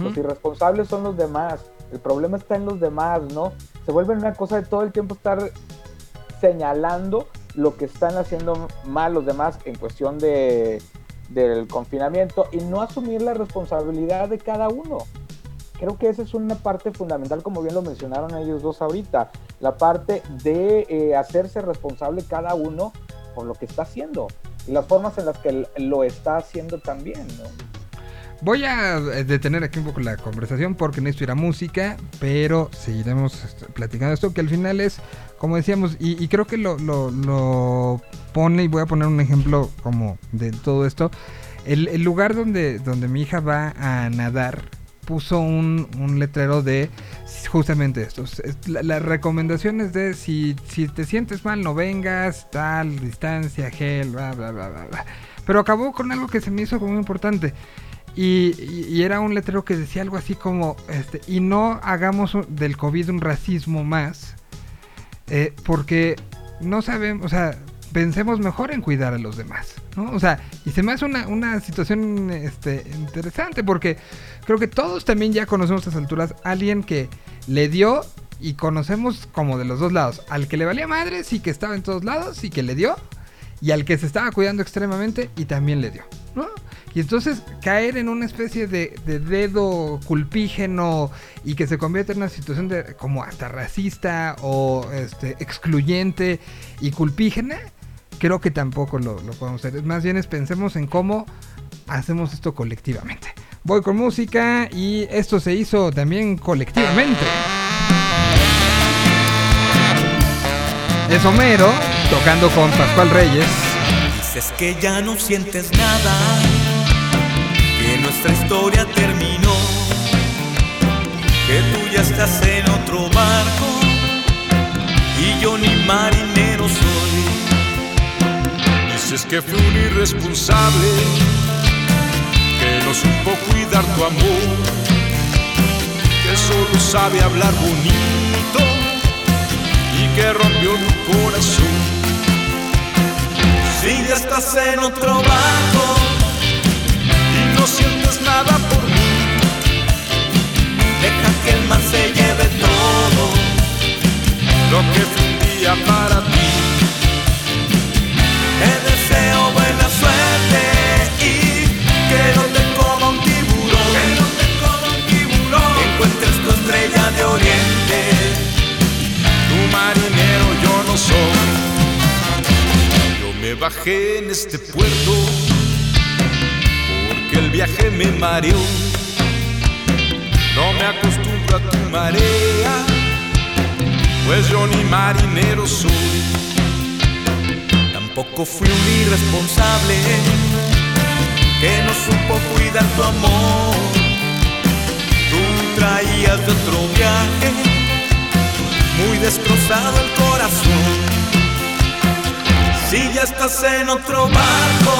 los irresponsables son los demás, el problema está en los demás, ¿no? Se vuelve una cosa de todo el tiempo estar señalando lo que están haciendo mal los demás en cuestión de, del confinamiento y no asumir la responsabilidad de cada uno. Creo que esa es una parte fundamental, como bien lo mencionaron ellos dos ahorita, la parte de eh, hacerse responsable cada uno por lo que está haciendo las formas en las que lo está haciendo también, ¿no? Voy a eh, detener aquí un poco la conversación porque necesito ir a música, pero seguiremos este, platicando esto que al final es, como decíamos, y, y creo que lo, lo- lo pone, y voy a poner un ejemplo como de todo esto, el, el lugar donde, donde mi hija va a nadar puso un, un letrero de justamente esto, es- la- las recomendaciones de si, si te sientes mal no vengas, tal, distancia, gel, bla, bla, bla, bla, bla. Pero acabó con algo que se me hizo muy importante. Y, y- era un letrero que decía algo así como, este, y no hagamos del COVID un racismo más, eh, porque no sabemos, o sea, pensemos mejor en cuidar a los demás, ¿no? O sea, y se me hace una, una situación este, interesante porque creo que todos también ya conocemos a estas alturas a alguien que le dio y conocemos como de los dos lados. Al que le valía madre, sí que estaba en todos lados y que le dio. Y al que se estaba cuidando extremadamente y también le dio, ¿no? Y entonces caer en una especie de, de dedo culpígeno y que se convierte en una situación de como hasta racista o este, excluyente y culpígena, creo que tampoco lo, lo podemos hacer. Más bien es pensemos en cómo hacemos esto colectivamente. Voy con música y esto se hizo también colectivamente. Es Homero tocando con Pascual Reyes. Dices que ya no sientes nada, que nuestra historia terminó, que tú ya estás en otro barco y yo ni marinero soy. Dices que fui un irresponsable, que no supo cuidar tu amor, que solo sabe hablar bonito y que rompió tu corazón. Si ya estás en otro barco y no sientes nada por mí, deja que el mar se lleve todo Lo que fue un día para ti, suerte y que no te coma un tiburón. Que no te coma un tiburón. Que encuentres tu estrella de oriente. tu marinero yo no soy. Yo me bajé en este puerto porque el viaje me mareó. No me acostumbro a tu marea, pues yo ni marinero soy. Tampoco fui un irresponsable que no supo cuidar tu amor. Tú traías de otro viaje muy destrozado el corazón. Si ya estás en otro barco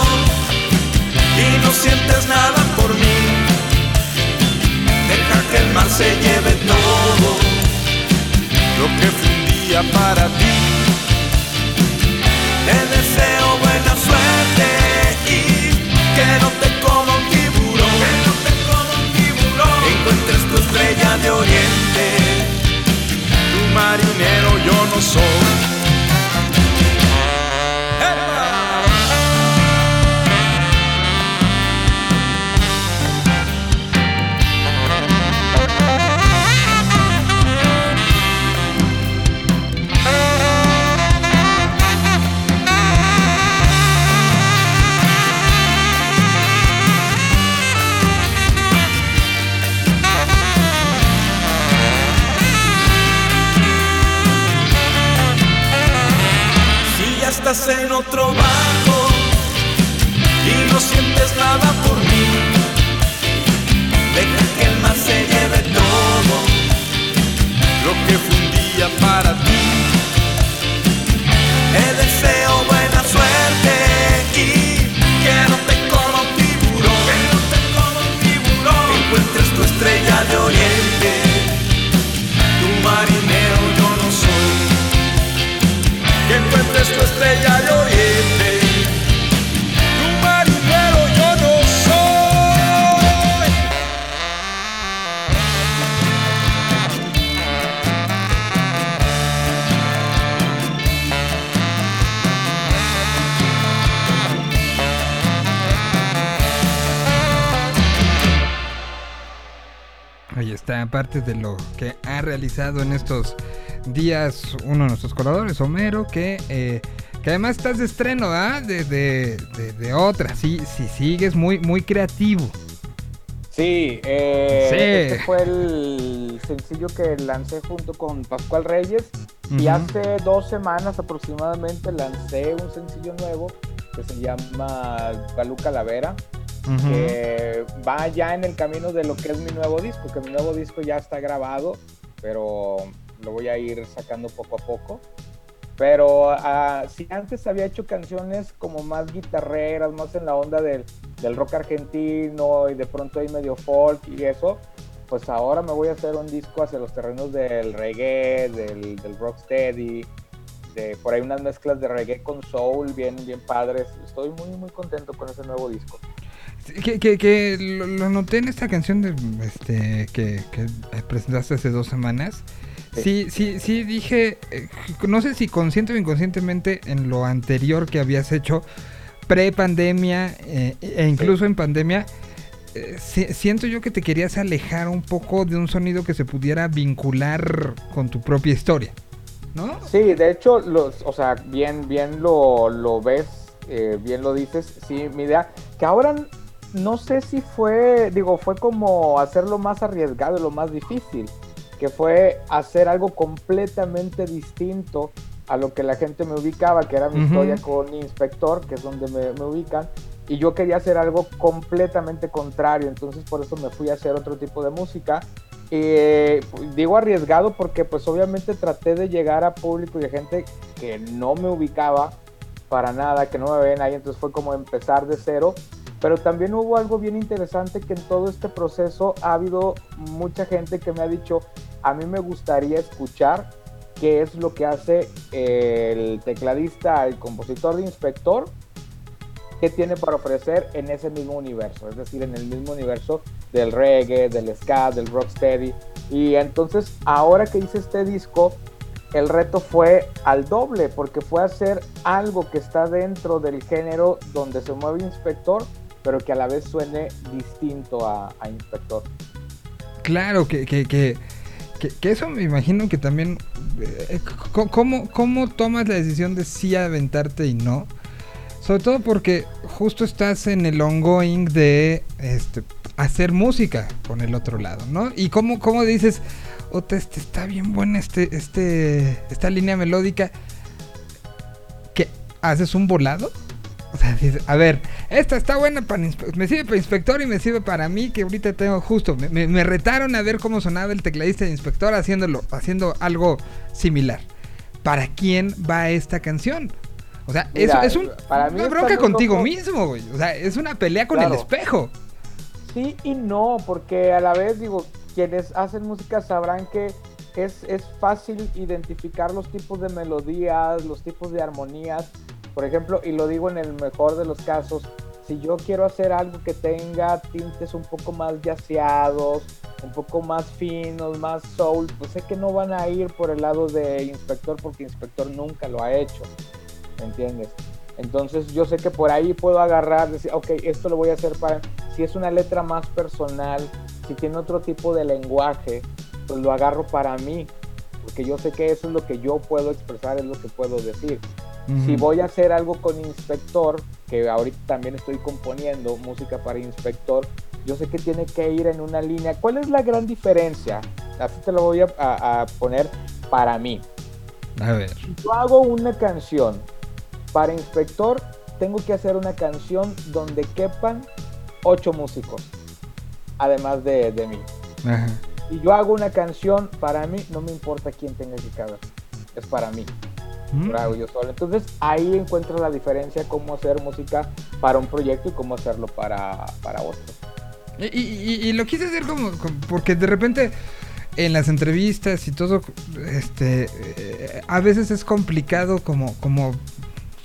y no sientes nada por mí, deja que el mar se lleve todo Lo que fue un día para ti, Te deseo buena suerte y que no te coma un tiburón. Que no te coma un tiburón. Encuentres tu estrella de oriente. tu marinero yo no soy. Aparte de lo que ha realizado en estos días uno de nuestros colaboradores, Homero, que, eh, que además estás de estreno, ¿ah? De, de, de- de otra, sí, sí, sigues muy, muy creativo. Sí, eh, Sí. este fue el sencillo que lancé junto con Pascual Reyes y hace dos semanas aproximadamente lancé un sencillo nuevo que se llama Balú Calavera, Ujú. que va ya en el camino de lo que es mi nuevo disco, que mi nuevo disco ya está grabado, pero lo voy a ir sacando poco a poco. Pero ah, si antes había hecho canciones como más guitarreras, más en la onda del, del rock argentino y de pronto ahí medio folk y eso, pues ahora me voy a hacer un disco hacia los terrenos del reggae, del, del rocksteady, de por ahí unas mezclas de reggae con soul bien, bien padres. Estoy muy, muy contento con ese nuevo disco. Que, que, que lo, lo noté en esta canción de, este, que, que presentaste hace dos semanas. Sí, sí, sí, dije, eh, no sé si consciente o inconscientemente en lo anterior que habías hecho, pre-pandemia eh, e incluso en pandemia, eh, si- siento yo que te querías alejar un poco de un sonido que se pudiera vincular con tu propia historia, ¿no? Sí, de hecho, los, o sea, bien, bien lo, lo ves, eh, bien lo dices. Sí, mi idea, que ahora no sé si fue, digo, fue como hacerlo más arriesgado, lo más difícil, que fue hacer algo completamente distinto a lo que la gente me ubicaba, que era mi historia con Inspector, que es donde me, me ubican, y yo quería hacer algo completamente contrario, entonces por eso me fui a hacer otro tipo de música. Eh, digo arriesgado porque pues obviamente traté de llegar a público y a gente que no me ubicaba para nada, que no me ven ahí, entonces fue como empezar de cero. Pero también hubo algo bien interesante que en todo este proceso ha habido mucha gente que me ha dicho, a mí me gustaría escuchar qué es lo que hace el tecladista, el compositor de Inspector, qué tiene para ofrecer en ese mismo universo, es decir, en el mismo universo del reggae, del ska, del rocksteady. Y entonces, ahora que hice este disco, el reto fue al doble, porque fue hacer algo que está dentro del género donde se mueve Inspector, pero que a la vez suene distinto a, Inspector. Claro, que, que, que, que- que eso me imagino que también... eh, c- ¿cómo, ¿Cómo tomas la decisión de sí aventarte y no? Sobre todo porque justo estás en el ongoing de este, hacer música con el otro lado, ¿no? Y cómo, cómo dices, Ota, este está bien buena este, este, esta línea melódica. ¿Qué? ¿Haces un volado? O sea, dices, a ver, esta está buena para me sirve para inspector y me sirve para mí que ahorita tengo justo, me, me- me retaron a ver cómo sonaba el tecladista de inspector haciéndolo, haciendo algo similar. ¿Para quién va esta canción? O sea, Mira, eso es un, para mí una bronca contigo mismo, güey. O sea, es una pelea con Claro. el espejo. Sí y no, porque a la vez digo, quienes hacen música sabrán que es, es fácil identificar los tipos de melodías, los tipos de armonías. Por ejemplo, y lo digo en el mejor de los casos, si yo quiero hacer algo que tenga tintes un poco más yaceados, un poco más finos, más soul, pues sé que no van a ir por el lado de Inspector porque Inspector nunca lo ha hecho. ¿Me entiendes? Entonces yo sé que por ahí puedo agarrar, decir, ok, esto lo voy a hacer para, si es una letra más personal, si tiene otro tipo de lenguaje, pues lo agarro para mí, porque yo sé que eso es lo que yo puedo expresar, es lo que puedo decir. Si voy a hacer algo con Inspector, que ahorita también estoy componiendo música para Inspector, yo sé que tiene que ir en una línea. ¿Cuál es la gran diferencia? Así te lo voy a, a- a poner para mí. A ver. Si yo hago una canción para Inspector, tengo que hacer una canción donde quepan ocho músicos, además de, de mí. Ajá. Si yo hago una canción para mí, no me importa quién tenga que caber, es para mí. Mm. Lo hago yo solo. Entonces ahí encuentro la diferencia cómo hacer música para un proyecto y cómo hacerlo para, para otro. Y, y- y- y lo quise hacer como, como- porque de repente en las entrevistas y todo, este, eh, a veces es complicado como, como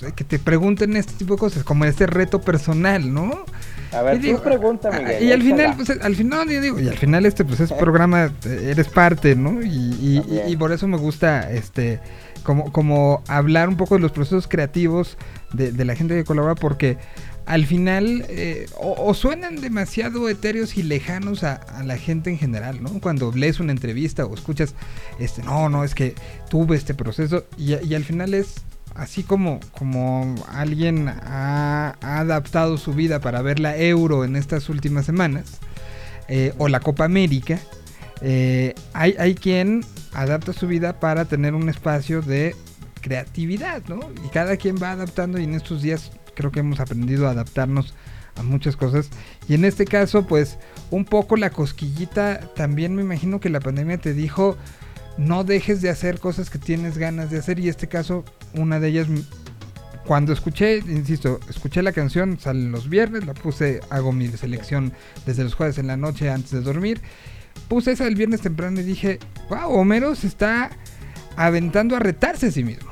eh, que te pregunten este tipo de cosas, como este reto personal, ¿no? A ver, Y tú digo, pregunta, ah, Miguel. Y al final, pues, al final, yo digo, y al final este, pues, es programa, eh, eres parte, ¿no? Y, y- y por eso me gusta, este, como, como hablar un poco de los procesos creativos de, la gente que colabora, porque al final, eh, o, suenan demasiado etéreos y lejanos a, la gente en general, ¿no? Cuando lees una entrevista o escuchas, este, no, no, es que tuve este proceso, y, al final es así como, como alguien ha, ha adaptado su vida para ver la Euro en estas últimas semanas, eh, o la Copa América, eh, hay, hay quien adapta su vida para tener un espacio de creatividad, ¿no? Y cada quien va adaptando y en estos días creo que hemos aprendido a adaptarnos a muchas cosas. Y en este caso, pues, un poco la cosquillita, también me imagino que la pandemia te dijo, no dejes de hacer cosas que tienes ganas de hacer. Y este caso, una de ellas, cuando escuché, insisto, escuché la canción, salen los viernes, la puse, hago mi selección desde los jueves en la noche antes de dormir. Puse esa el viernes temprano y dije, wow, Homero se está aventando a retarse a sí mismo.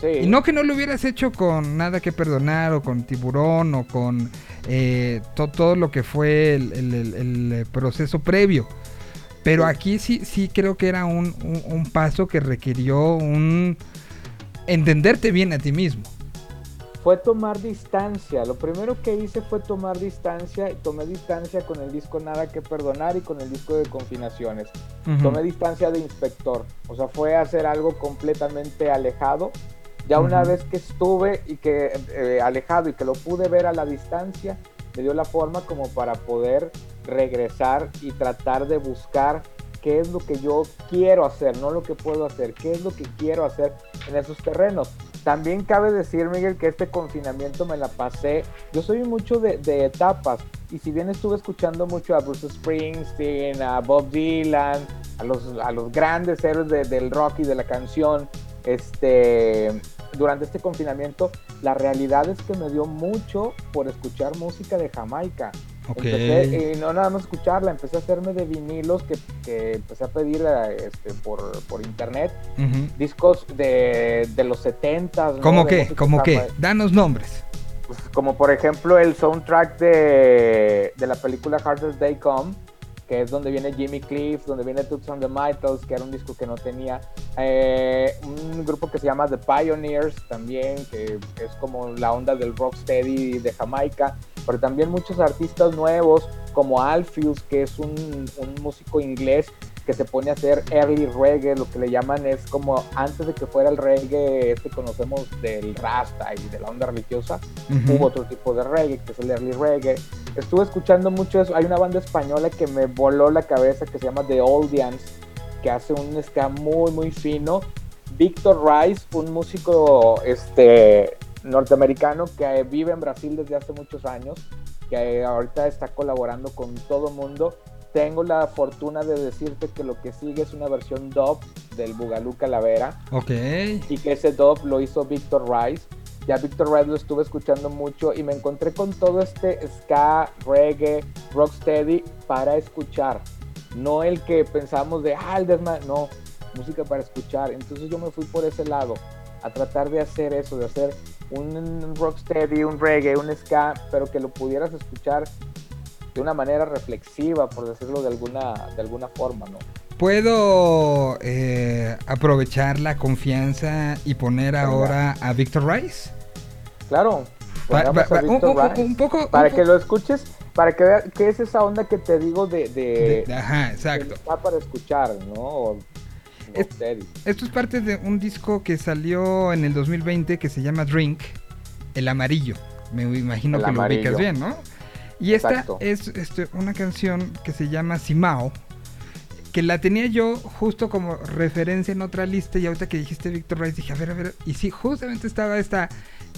Sí. Y no que no lo hubieras hecho con Nada que Perdonar o con Tiburón o con eh, to- todo lo que fue el, el- el- el proceso previo. Pero aquí sí, sí creo que era un, un- un paso que requirió un entenderte bien a ti mismo. Fue tomar distancia. Lo primero que hice fue tomar distancia y tomé distancia con el disco Nada que Perdonar y con el disco de Confinaciones. Tomé distancia de inspector. O sea, fue hacer algo completamente alejado. Ya una vez que estuve y que eh, alejado y que lo pude ver a la distancia, me dio la forma como para poder regresar y tratar de buscar qué es lo que yo quiero hacer, no lo que puedo hacer, qué es lo que quiero hacer en esos terrenos. También cabe decir, Miguel, que este confinamiento me la pasé. Yo soy mucho de, etapas. Y si bien estuve escuchando mucho a Bruce Springsteen, a Bob Dylan, a los, a los grandes héroes de- del rock y de la canción, este, durante este confinamiento, la realidad es que me dio mucho por escuchar música de Jamaica. Empecé, y no nada más escucharla, empecé a hacerme de vinilos que, que empecé a pedir este, por, por internet discos de, de los 70 ¿Cómo qué? ¿Cómo qué? Danos nombres. Pues, como por ejemplo el soundtrack de, de la película Hardest Day Come, que es donde viene Jimmy Cliff, donde viene Toots on the Mitals, que era un disco que no tenía. Eh, un grupo que se llama The Pioneers también, que es como la onda del rocksteady de Jamaica, pero también muchos artistas nuevos como Alpheus, que es un músico inglés que se pone a hacer early reggae, lo que le llaman es como antes de que fuera el reggae este conocemos del rasta y de la onda religiosa, hubo otro tipo de reggae que es el early reggae. Estuve escuchando mucho eso, hay una banda española que me voló la cabeza que se llama The Oldians, que hace un ska muy muy fino. Victor Rice, un músico este norteamericano que vive en Brasil desde hace muchos años, que ahorita está colaborando con todo mundo. Tengo la fortuna de decirte que lo que sigue es una versión dub del Bugalú Calavera Ok. y que ese dub lo hizo Victor Rice. Ya Victor Rice lo estuve escuchando mucho y me encontré con todo este ska, reggae, rocksteady para escuchar. No el que pensamos de, ah, el desma... No, música para escuchar. Entonces yo me fui por ese lado, a tratar de hacer eso, de hacer un rocksteady, un reggae, un ska, pero que lo pudieras escuchar de una manera reflexiva, por decirlo de alguna, de alguna forma, ¿no? ¿Puedo eh, aprovechar la confianza y poner ahora a Victor Rice? Claro. Pa- pongamos pa- a pa- un- Victor un- Rice un poco- Para un que lo escuches, para que veas qué es esa onda que te digo de. de, De- ajá, exacto. que Está para escuchar, ¿no? O- Es- rocksteady. Esto es parte de un disco que salió en el 2020 que se llama Drink, El Amarillo. Me imagino El que lo ubicas bien, ¿no? Y esta Exacto. es este, una canción que se llama Simao, que la tenía yo justo como referencia en otra lista y ahorita que dijiste Victor Rice dije, a ver, a ver, y sí, justamente estaba esta,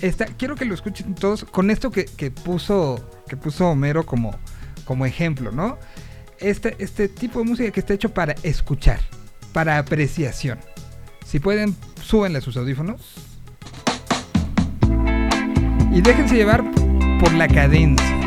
esta quiero que lo escuchen todos con esto que, que puso, que puso Homero como, como ejemplo, ¿no? Este, este tipo de música que está hecho para escuchar, para apreciación. Si pueden, súbenle sus audífonos. Y déjense llevar por la cadencia.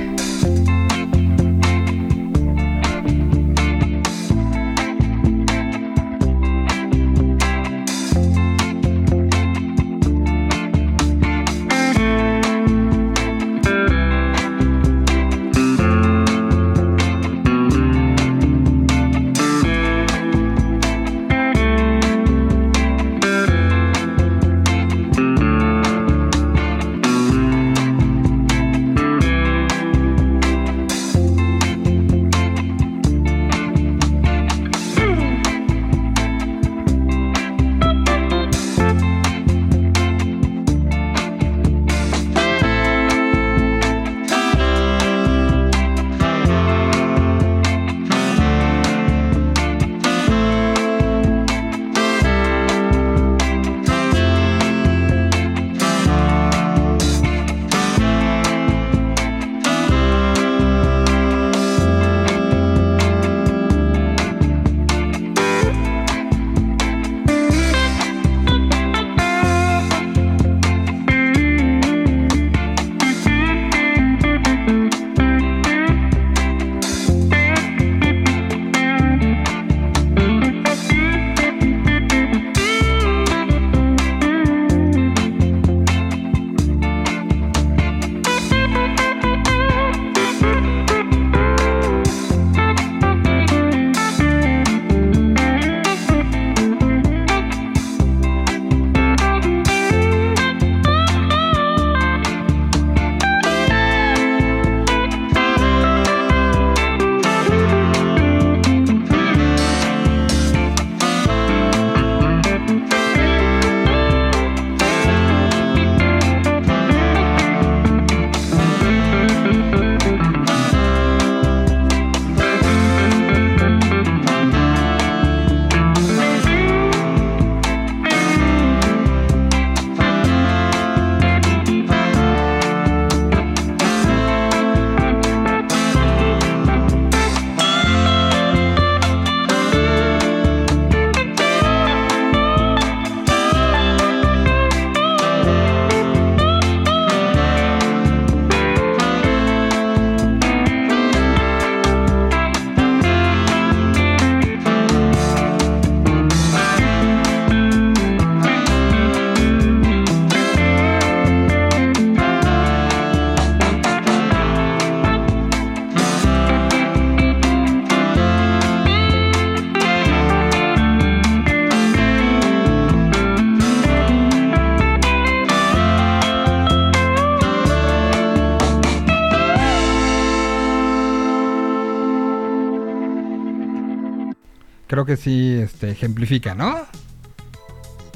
Creo que sí este, ejemplifica, ¿no?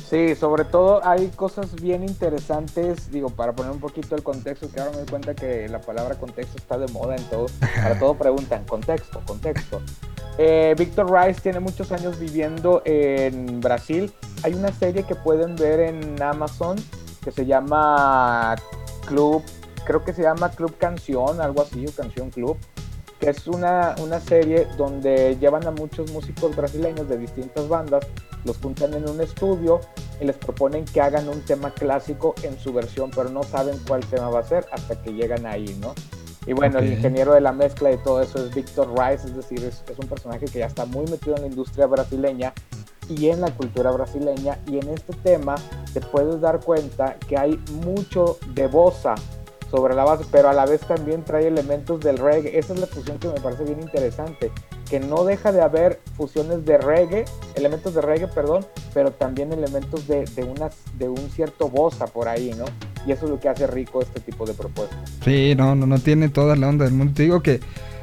Sí, sobre todo hay cosas bien interesantes, digo, para poner un poquito el contexto, que ahora me doy cuenta que la palabra contexto está de moda en todo, para todo preguntan, contexto, contexto. Eh, Victor Rice tiene muchos años viviendo en Brasil. Hay una serie que pueden ver en Amazon que se llama Club, creo que se llama Club Canción, algo así, o Canción Club, que es una, una serie donde llevan a muchos músicos brasileños de distintas bandas, los juntan en un estudio y les proponen que hagan un tema clásico en su versión, pero no saben cuál tema va a ser hasta que llegan ahí, ¿no? Y bueno, el ingeniero de la mezcla y todo eso es Victor Rice, es decir, es, es un personaje que ya está muy metido en la industria brasileña y en la cultura brasileña. Y en este tema te puedes dar cuenta que hay mucho de bossa sobre la base, pero a la vez también trae elementos del reggae. Esa es la fusión que me parece bien interesante, que no deja de haber fusiones de reggae, elementos de reggae, perdón, pero también elementos de, de, unas, de un cierto bossa por ahí, ¿no? Y eso es lo que hace rico este tipo de propuestas. Sí, no, no, no tiene toda la onda del mundo. Te digo que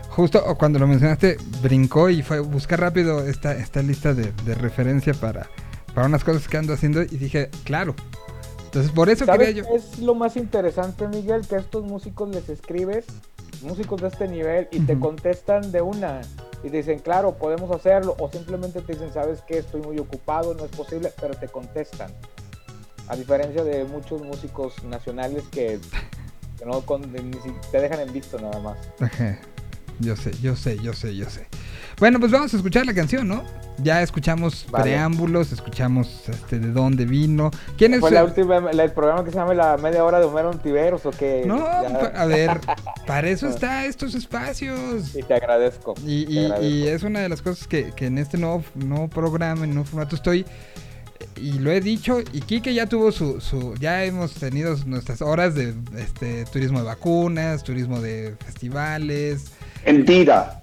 justo cuando lo mencionaste, brincó y fue a buscar rápido esta, esta lista de, de referencia para, para unas cosas que ando haciendo y dije, claro. Entonces, por eso ¿Sabes quería yo. qué es lo más interesante, Miguel? Que a estos músicos les escribes, músicos de este nivel, y te contestan de una. Y te dicen, claro, podemos hacerlo. O simplemente te dicen, ¿sabes qué? Estoy muy ocupado, no es posible, pero te contestan. A diferencia de muchos músicos nacionales que, que no con- te dejan en visto nada más. Yo sé, yo sé, yo sé, yo sé. Bueno, pues vamos a escuchar la canción, ¿no? Ya escuchamos Vale. preámbulos, escuchamos este, de dónde vino. ¿Quién es? ¿Fue la el- última, la- el programa que se llama La Media Hora de Homero Ontiveros o qué? No, Ya- a ver, para eso está estos espacios. Y te agradezco. Y, te y- agradezco. y es una de las cosas que, que en este nuevo, nuevo programa, en nuevo formato estoy, y lo he dicho, y Kike ya tuvo su, su ya hemos tenido nuestras horas de este turismo de vacunas, turismo de festivales. Mentira.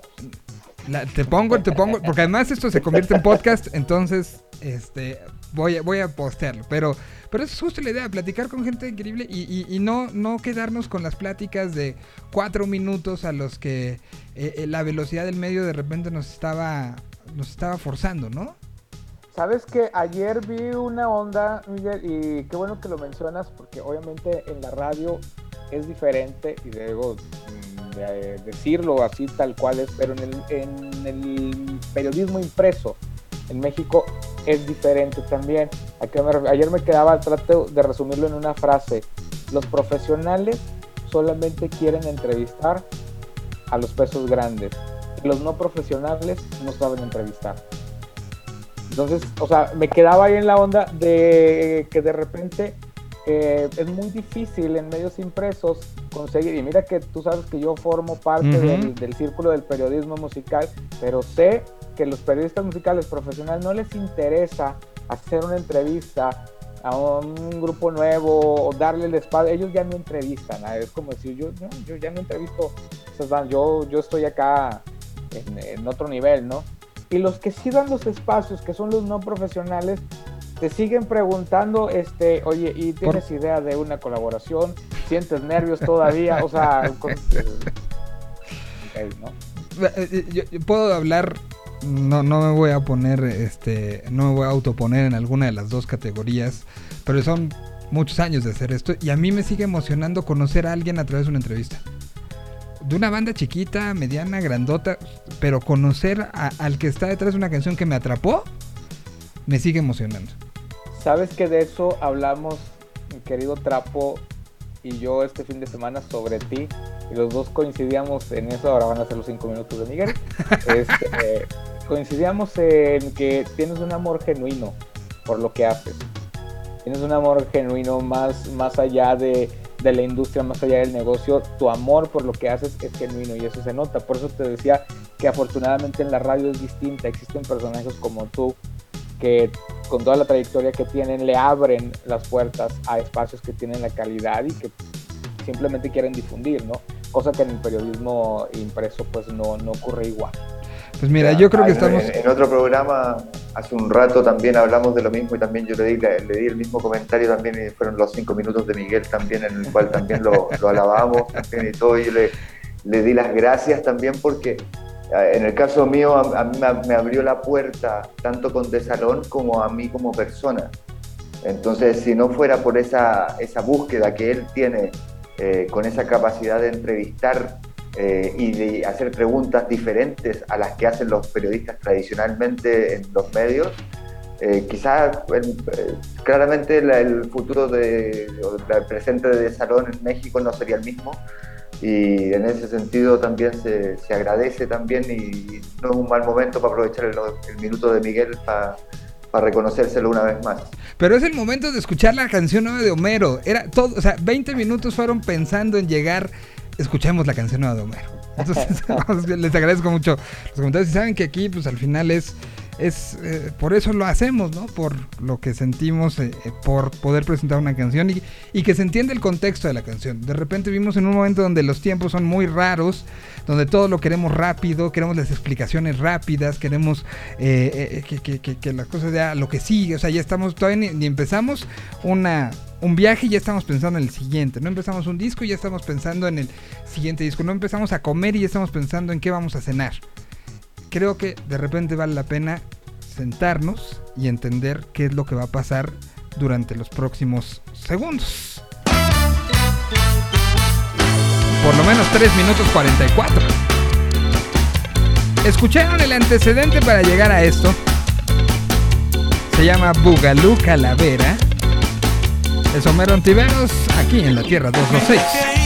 Te pongo, te pongo, porque además esto se convierte en podcast, entonces este voy a, voy a postearlo. Pero, pero es justo la idea, platicar con gente increíble y, y- no, no quedarnos con las pláticas de cuatro minutos a los que eh, eh, la velocidad del medio de repente nos estaba, nos estaba forzando, ¿no? Sabes que ayer vi una onda, Miguel, y qué bueno que lo mencionas, porque obviamente en la radio es diferente, y mm, de- decirlo así tal cual es, pero en el, en el periodismo impreso en México es diferente también. ¿A qué me ref- ayer me quedaba, trato de resumirlo en una frase, los profesionales solamente quieren entrevistar a los pesos grandes, los no profesionales no saben entrevistar. Entonces, o sea, me quedaba ahí en la onda de que de repente eh, es muy difícil en medios impresos conseguir, y mira que tú sabes que yo formo parte Ujú. del, del círculo del periodismo musical, pero sé que los periodistas musicales profesionales no les interesa hacer una entrevista a un grupo nuevo o darle el espacio, ellos ya no entrevistan, es como decir, yo, no, yo ya no entrevisto esas bandas, yo, yo estoy acá en, en otro nivel, ¿no? Y los que sí dan los espacios, que son los no profesionales, te siguen preguntando, este, oye, ¿y tienes idea de una colaboración? ¿Sientes nervios todavía? O sea, con- ¿no? Eh, eh, Yo, yo puedo hablar, no, no me voy a poner, este, no me voy a autoponer en alguna de las dos categorías, pero son muchos años de hacer esto y a mí me sigue emocionando conocer a alguien a través de una entrevista. De una banda chiquita, mediana, grandota, pero conocer a- al que está detrás de una canción que me atrapó, me sigue emocionando. Sabes que de eso hablamos, mi querido Trapo y yo este fin de semana sobre ti, y los dos coincidíamos en eso, ahora van a ser los cinco minutos de Miguel. Este, eh, coincidíamos en que tienes un amor genuino por lo que haces. Tienes un amor genuino más, más allá de, de la industria, más allá del negocio. Tu amor por lo que haces es genuino y eso se nota. Por eso te decía que afortunadamente en la radio es distinta. Existen personajes como tú que con toda la trayectoria que tienen le abren las puertas a espacios que tienen la calidad y que simplemente quieren difundir, ¿no? Cosa que en el periodismo impreso pues no, no ocurre igual. Pues mira, yo creo que estamos... En, en otro programa, hace un rato también hablamos de lo mismo y también yo le di, le, le di el mismo comentario también y fueron los cinco minutos de Miguel también en el cual también lo, lo alabamos también y todo y yo le, le di las gracias también porque En el caso mío, a, a mí me, abrió la puerta tanto con De Salón como a mí como persona. Entonces, si no fuera por esa, esa búsqueda que él tiene eh, con esa capacidad de entrevistar eh, y de hacer preguntas diferentes a las que hacen los periodistas tradicionalmente en los medios, eh, quizás eh, claramente la- el futuro de, o el presente de Salón en México no sería el mismo y en ese sentido también se, se agradece también y no es un mal momento para aprovechar el, minuto de Miguel para reconocérselo una vez más. Pero es el momento de escuchar la canción nueva de Homero. Era todo, o sea, 20 minutos fueron pensando en llegar. Escuchemos la canción nueva de Homero. Entonces, les agradezco mucho los comentarios. Y saben que aquí, pues al final es. Es eh, por eso lo hacemos, ¿no? Por lo que sentimos, eh, eh, por poder presentar una canción y, que se entienda el contexto de la canción. De repente vivimos en un momento donde los tiempos son muy raros, donde todo lo queremos rápido, queremos las explicaciones rápidas, queremos eh, eh, que, que las cosas ya lo que sigue, o sea, ya estamos, todavía ni, ni empezamos una, un viaje y ya estamos pensando en el siguiente, no empezamos un disco y ya estamos pensando en el siguiente disco, no empezamos a comer y ya estamos pensando en qué vamos a cenar. Creo que de repente vale la pena sentarnos y entender qué es lo que va a pasar durante los próximos segundos. Por lo menos 3 minutos 44. Escucharon el antecedente para llegar a esto. Se llama Bugalú Calavera. Es Homero Ontiveros aquí en la Tierra 226.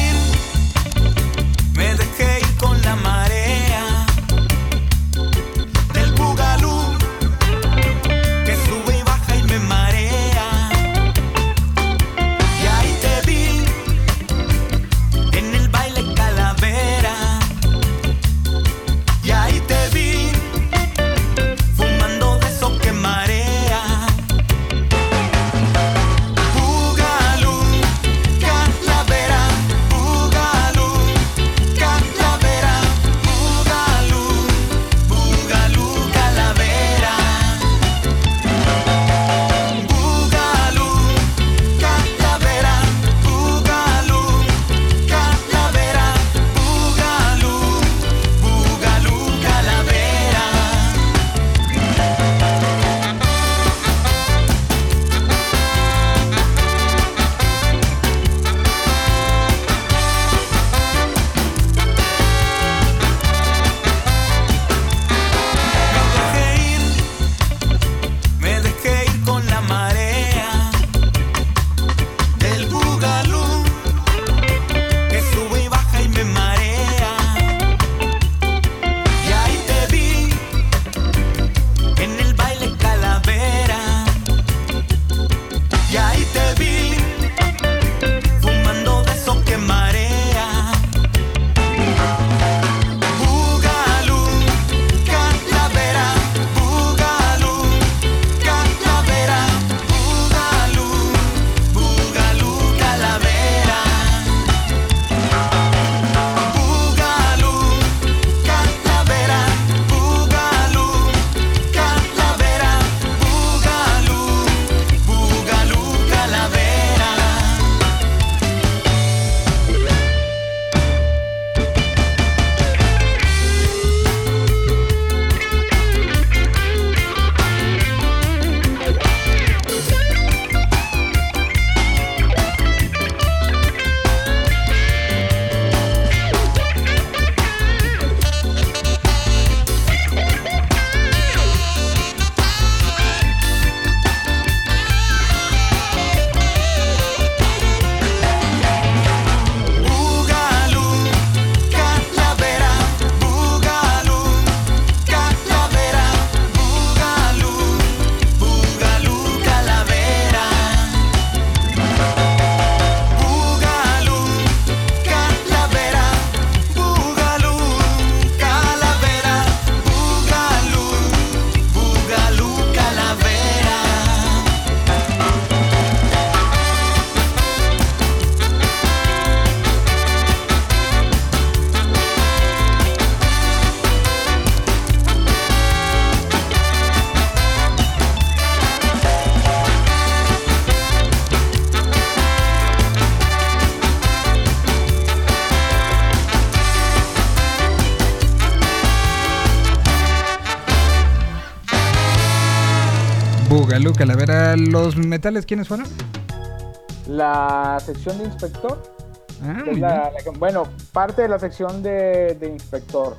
Galú Calavera. ¿Los metales quiénes fueron? La sección de inspector. Ah, muy la bueno, parte de la sección de, de inspector.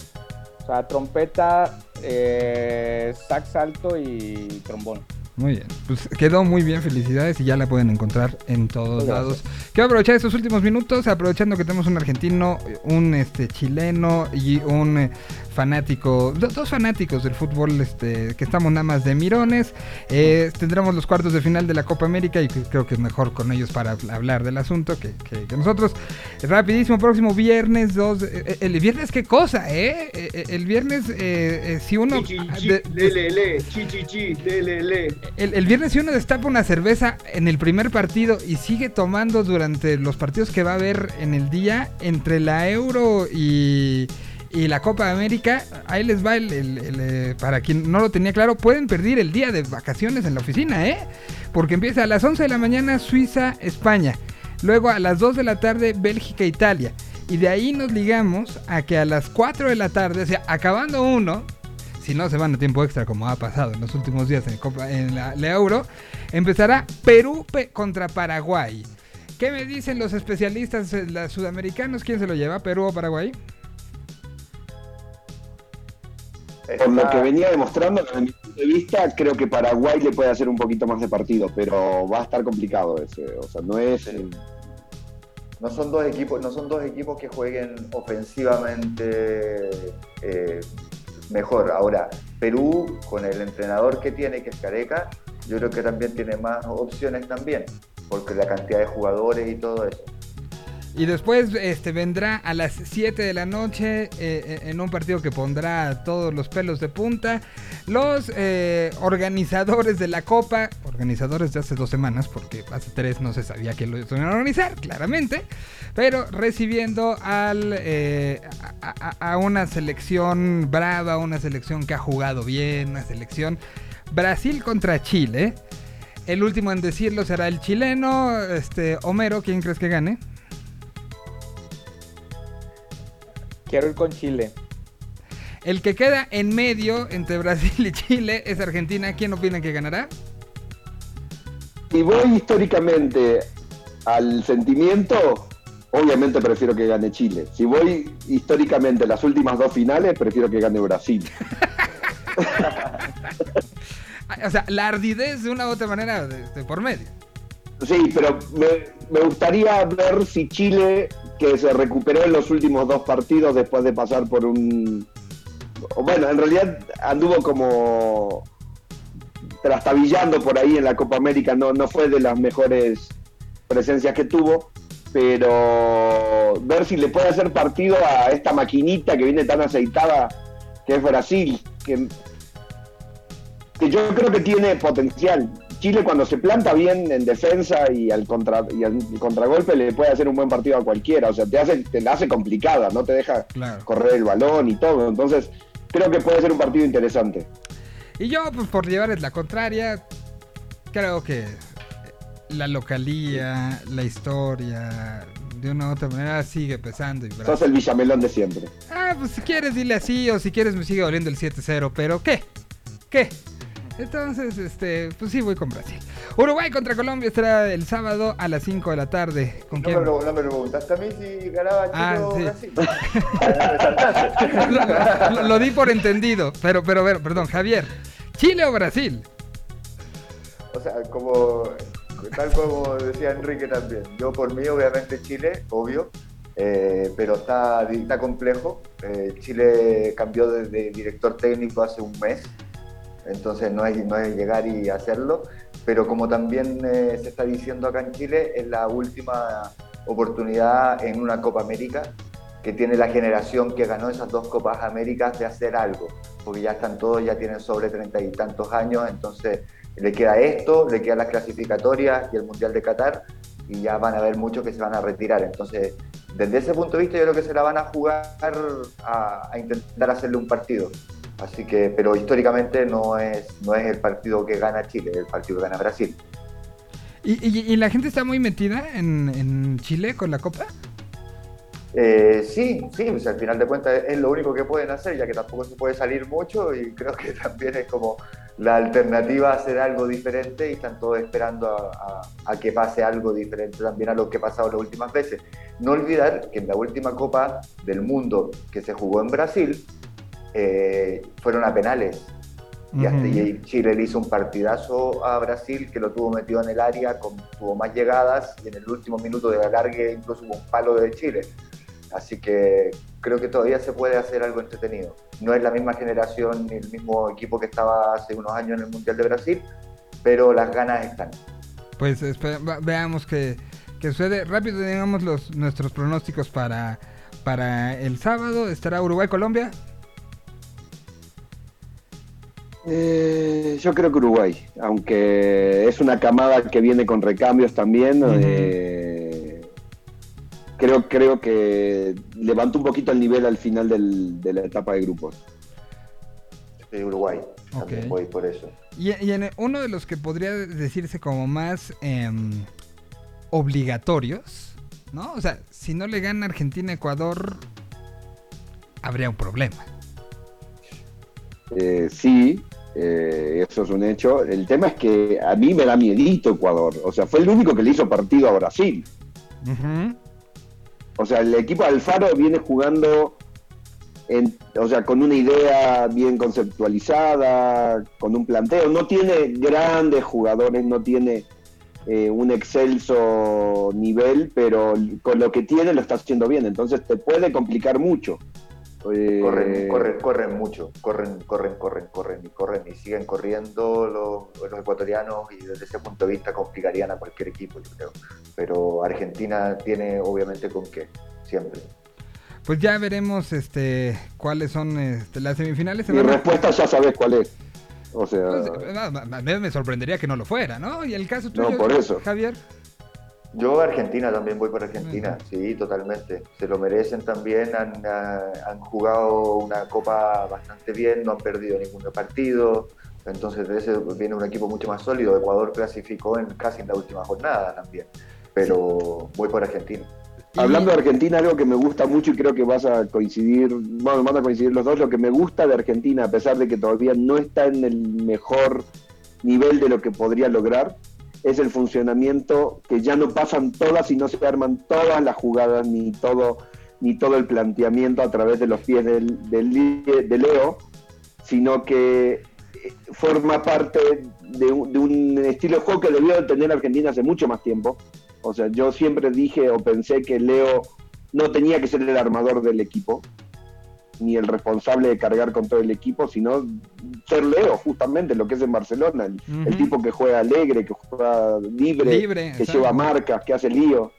O sea, trompeta, eh, sax alto y trombón. Muy bien, pues quedó muy bien, felicidades y ya la pueden encontrar en todos Gracias. lados. Quiero aprovechar estos últimos minutos, aprovechando que tenemos un argentino, un este chileno y un fanático, do- dos fanáticos del fútbol, este, que estamos nada más de mirones. Eh, tendremos los cuartos de final de la Copa América y creo que es mejor con ellos para habl- hablar del asunto que, que- que nosotros. Rapidísimo, próximo viernes 2, el viernes qué cosa, ¿eh? Eh, eh, El viernes, eh, eh, si uno... El, el viernes si uno destapa una cerveza en el primer partido y sigue tomando durante los partidos que va a haber en el día entre la Euro y, y la Copa América, ahí les va el, el- eh, para quien no lo tenía claro, pueden perder el día de vacaciones en la oficina, ¿eh? Porque empieza a las 11 de la mañana Suiza, España. Luego a las 2 de la tarde Bélgica, Italia. Y de ahí nos ligamos a que a las 4 de la tarde, o sea, acabando uno, si no se van a tiempo extra como ha pasado en los últimos días en, Copa- en la, la Euro, empezará Perú pe- contra Paraguay. ¿Qué me dicen los especialistas eh, los sudamericanos? ¿Quién se lo lleva, Perú o Paraguay? Por lo que venía demostrando, desde mi punto de vista, creo que Paraguay le puede hacer un poquito más de partido, pero va a estar complicado ese. O sea, no es. No son dos equipos, no son dos equipos que jueguen ofensivamente eh, mejor. Ahora, Perú, con el entrenador que tiene, que es Careca, yo creo que también tiene más opciones también, porque la cantidad de jugadores y todo eso. Y después este, vendrá a las 7 de la noche eh, eh, en un partido que pondrá todos los pelos de punta. Los eh, organizadores de la Copa, organizadores de hace dos semanas, porque hace tres no se sabía que lo iban a organizar, claramente, pero recibiendo al, eh, a, a- a una selección brava, una selección que ha jugado bien, una selección Brasil contra Chile. El último en decirlo será el chileno, este Homero, ¿quién crees que gane? Quiero ir con Chile. El que queda en medio entre Brasil y Chile es Argentina. ¿Quién opina que ganará? Si voy históricamente al sentimiento, obviamente prefiero que gane Chile. Si voy históricamente a las últimas dos finales, prefiero que gane Brasil. O sea, la ardidez de una u otra manera de, de por medio. Sí, pero me, me gustaría ver si Chile, que se recuperó en los últimos dos partidos después de pasar por un... Bueno, en realidad anduvo como trastabillando por ahí en la Copa América, no, no fue de las mejores presencias que tuvo, pero ver si le puede hacer partido a esta maquinita que viene tan aceitada que es Brasil, que que yo creo que tiene potencial. Chile cuando se planta bien en defensa y al, contra, y al contragolpe le puede hacer un buen partido a cualquiera, o sea, te, hace, te la hace complicada, no te deja Claro. correr el balón y todo, entonces creo que puede ser un partido interesante. Y yo, pues por llevarles la contraria, creo que la localía, la historia, de una u otra manera sigue pesando. Y Sos el Villamelón de siempre. Ah, pues si quieres dile así o si quieres me sigue doliendo el 7-0, pero ¿qué? ¿Qué? Entonces, este, pues sí voy con Brasil. Uruguay contra Colombia estará el sábado a las 5 de la tarde. ¿Con No quién? me, lo, no me lo preguntaste a mí si ganaba Chile Ah, o sí. Brasil. Saltaste. lo, lo- lo di por entendido, pero, pero, ver, perdón, Javier. ¿Chile o Brasil? O sea, como tal como decía Enrique también. Yo por mí, obviamente Chile, obvio, eh, pero está, está complejo. Eh, Chile cambió de, de director técnico hace un mes, entonces no es, no es llegar y hacerlo. Pero como también eh, se está diciendo acá en Chile, es la última oportunidad en una Copa América que tiene la generación que ganó esas dos Copas Américas de hacer algo, porque ya están todos, ya tienen sobre treinta y tantos años, entonces le queda esto, le quedan las clasificatorias y el Mundial de Qatar, y ya van a haber muchos que se van a retirar. Entonces, desde ese punto de vista, yo creo que se la van a jugar a, a intentar hacerle un partido. Así que, pero históricamente no es, no es el partido que gana Chile, es el partido que gana Brasil. ¿Y, y- y la gente está muy metida en, en Chile con la Copa? Eh, sí, sí, pues al final de cuentas es lo único que pueden hacer, ya que tampoco se puede salir mucho y creo que también es como la alternativa a hacer algo diferente y están todos esperando a, a- a que pase algo diferente también a lo que ha pasado las últimas veces. No olvidar que en la última Copa del Mundo que se jugó en Brasil eh, fueron a penales. Y, hasta- Ujú. y Chile le hizo un partidazo a Brasil que lo tuvo metido en el área, con, tuvo más llegadas y en el último minuto de alargue incluso hubo un palo de Chile. Así que creo que todavía se puede hacer algo entretenido. No es la misma generación ni el mismo equipo que estaba hace unos años en el Mundial de Brasil, pero las ganas están. Pues veamos qué, qué sucede. Rápido digamos los, nuestros pronósticos para, para el sábado. Estará Uruguay-Colombia. Eh, yo creo que Uruguay, aunque es una camada que viene con recambios también. Eh, creo, creo que levanta un poquito el nivel al final del- de la etapa de grupos. Sí, Uruguay, también Ok. voy por eso. Y, y en uno de los que podría decirse como más em, obligatorios, ¿no? O sea, si no le gana Argentina a Ecuador, habría un problema. Eh, sí, eh, eso es un hecho. El tema es que a mí me da miedito Ecuador. O sea, fue el único que le hizo partido a Brasil. O sea, el equipo de Alfaro viene jugando, en- o sea, con una idea bien conceptualizada, con un planteo. No tiene grandes jugadores, no tiene eh, un excelso nivel, pero con lo que tiene lo está haciendo bien. Entonces te puede complicar mucho. Eh, Corren, corren, corren mucho, corren, corren, corren, corren y corren y siguen corriendo los, los ecuatorianos y desde ese punto de vista complicarían a cualquier equipo, yo creo. Pero Argentina tiene obviamente con qué, siempre. Pues ya veremos este cuáles son este, las semifinales. Se Mi respuesta ya sabes cuál es. O sea, Pues, mí me sorprendería que no lo fuera, ¿no? Y el caso tuyo, No, por eso. Javier. Yo Argentina también voy por Argentina, sí, totalmente. Se lo merecen también, han, ah, han jugado una copa bastante bien, no han perdido ningún partido. Entonces de ese viene un equipo mucho más sólido. Ecuador clasificó en casi en la última jornada también. Pero voy por Argentina. Hablando de Argentina, algo que me gusta mucho y creo que vas a coincidir, bueno, van a coincidir los dos, lo que me gusta de Argentina, a pesar de que todavía no está en el mejor nivel de lo que podría lograr, es el funcionamiento que ya no pasan todas y no se arman todas las jugadas ni todo ni todo el planteamiento a través de los pies del, del de Leo, sino que eh, forma parte de de un estilo de juego que debió de tener Argentina hace mucho más tiempo. O sea, yo siempre dije o pensé que Leo no tenía que ser el armador del equipo, ni el responsable de cargar con todo el equipo, sino ser Leo, justamente lo que es en Barcelona, el, tipo que juega alegre, que juega libre, Libre, que exacto. lleva marcas, que hace lío.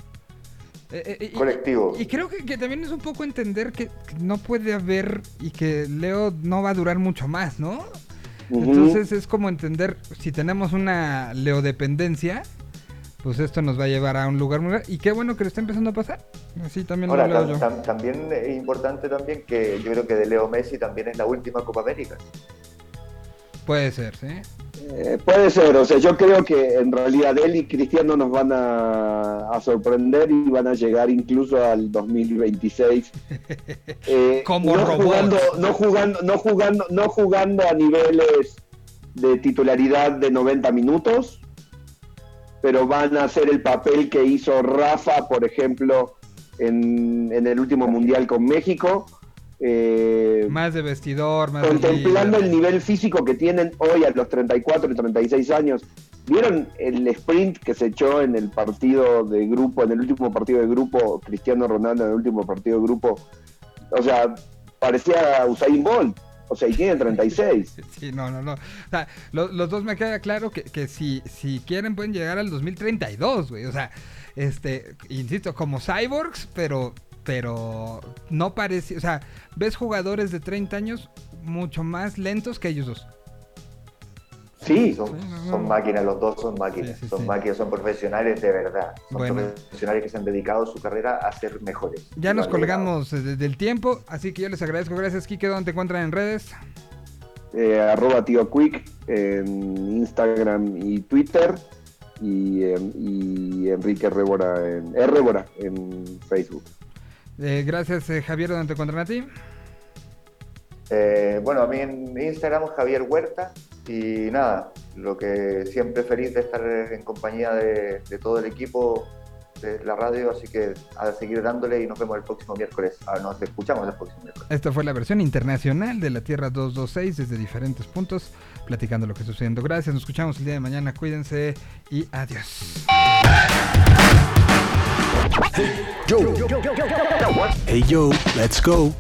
Eh, eh, y- Colectivo. Y, creo que, que también es un poco entender que, que no puede haber y que Leo no va a durar mucho más, ¿no? Entonces es como entender, si tenemos una leodependencia, pues esto nos va a llevar a un lugar muy... Y qué bueno que lo está empezando a pasar. Así también Ahora, lo tam- yo. tam- también es importante también que yo creo que de Leo Messi también es la última Copa América. Puede ser, ¿sí? Eh, puede ser, o sea, yo creo que en realidad él y Cristiano nos van a, a sorprender y van a llegar incluso al 2026. Eh, Como no robots. jugando, no jugando, no jugando, no jugando a niveles de titularidad de 90 minutos, pero van a hacer el papel que hizo Rafa, por ejemplo, en, en el último mundial con México. Eh, Más de vestidor, más de contemplando el nivel físico que tienen hoy a los 34 y 36 años. ¿Vieron el sprint que se echó en el partido de grupo, en el último partido de grupo, Cristiano Ronaldo en el último partido de grupo? O sea, parecía Usain Bolt. O sea, y tiene 36. Sí, no, no, no. O sea, lo- los dos me queda claro que, que si, si quieren pueden llegar al 2032, güey. O sea, este, insisto, como cyborgs, pero, pero no parece, o sea, ves jugadores de 30 años mucho más lentos que ellos dos. Sí, Son, máquinas, los dos son máquinas. Sí, sí, son sí. máquinas, son profesionales de verdad. Son Bueno. profesionales que se han dedicado su carrera a ser mejores. Ya nos colgamos del tiempo, así que yo les agradezco. Gracias, Kike. ¿Dónde te encuentran en redes? Eh, arroba tío Quick en Instagram y Twitter. Y, y Enrique Révora en, eh, Révora en Facebook. Eh, gracias, eh, Javier. ¿Dónde te encuentran a ti? Eh, bueno, a mí en Instagram Javier Huerta Y nada, lo que siempre feliz de estar en compañía de, de todo el equipo de la radio, así que a seguir dándole y nos vemos el próximo miércoles. Ah, nos escuchamos el próximo miércoles. Esta fue la versión internacional de la Tierra 226 desde diferentes puntos, platicando lo que está sucediendo. Gracias, nos escuchamos el día de mañana. Cuídense y adiós. Hey yo, let's go.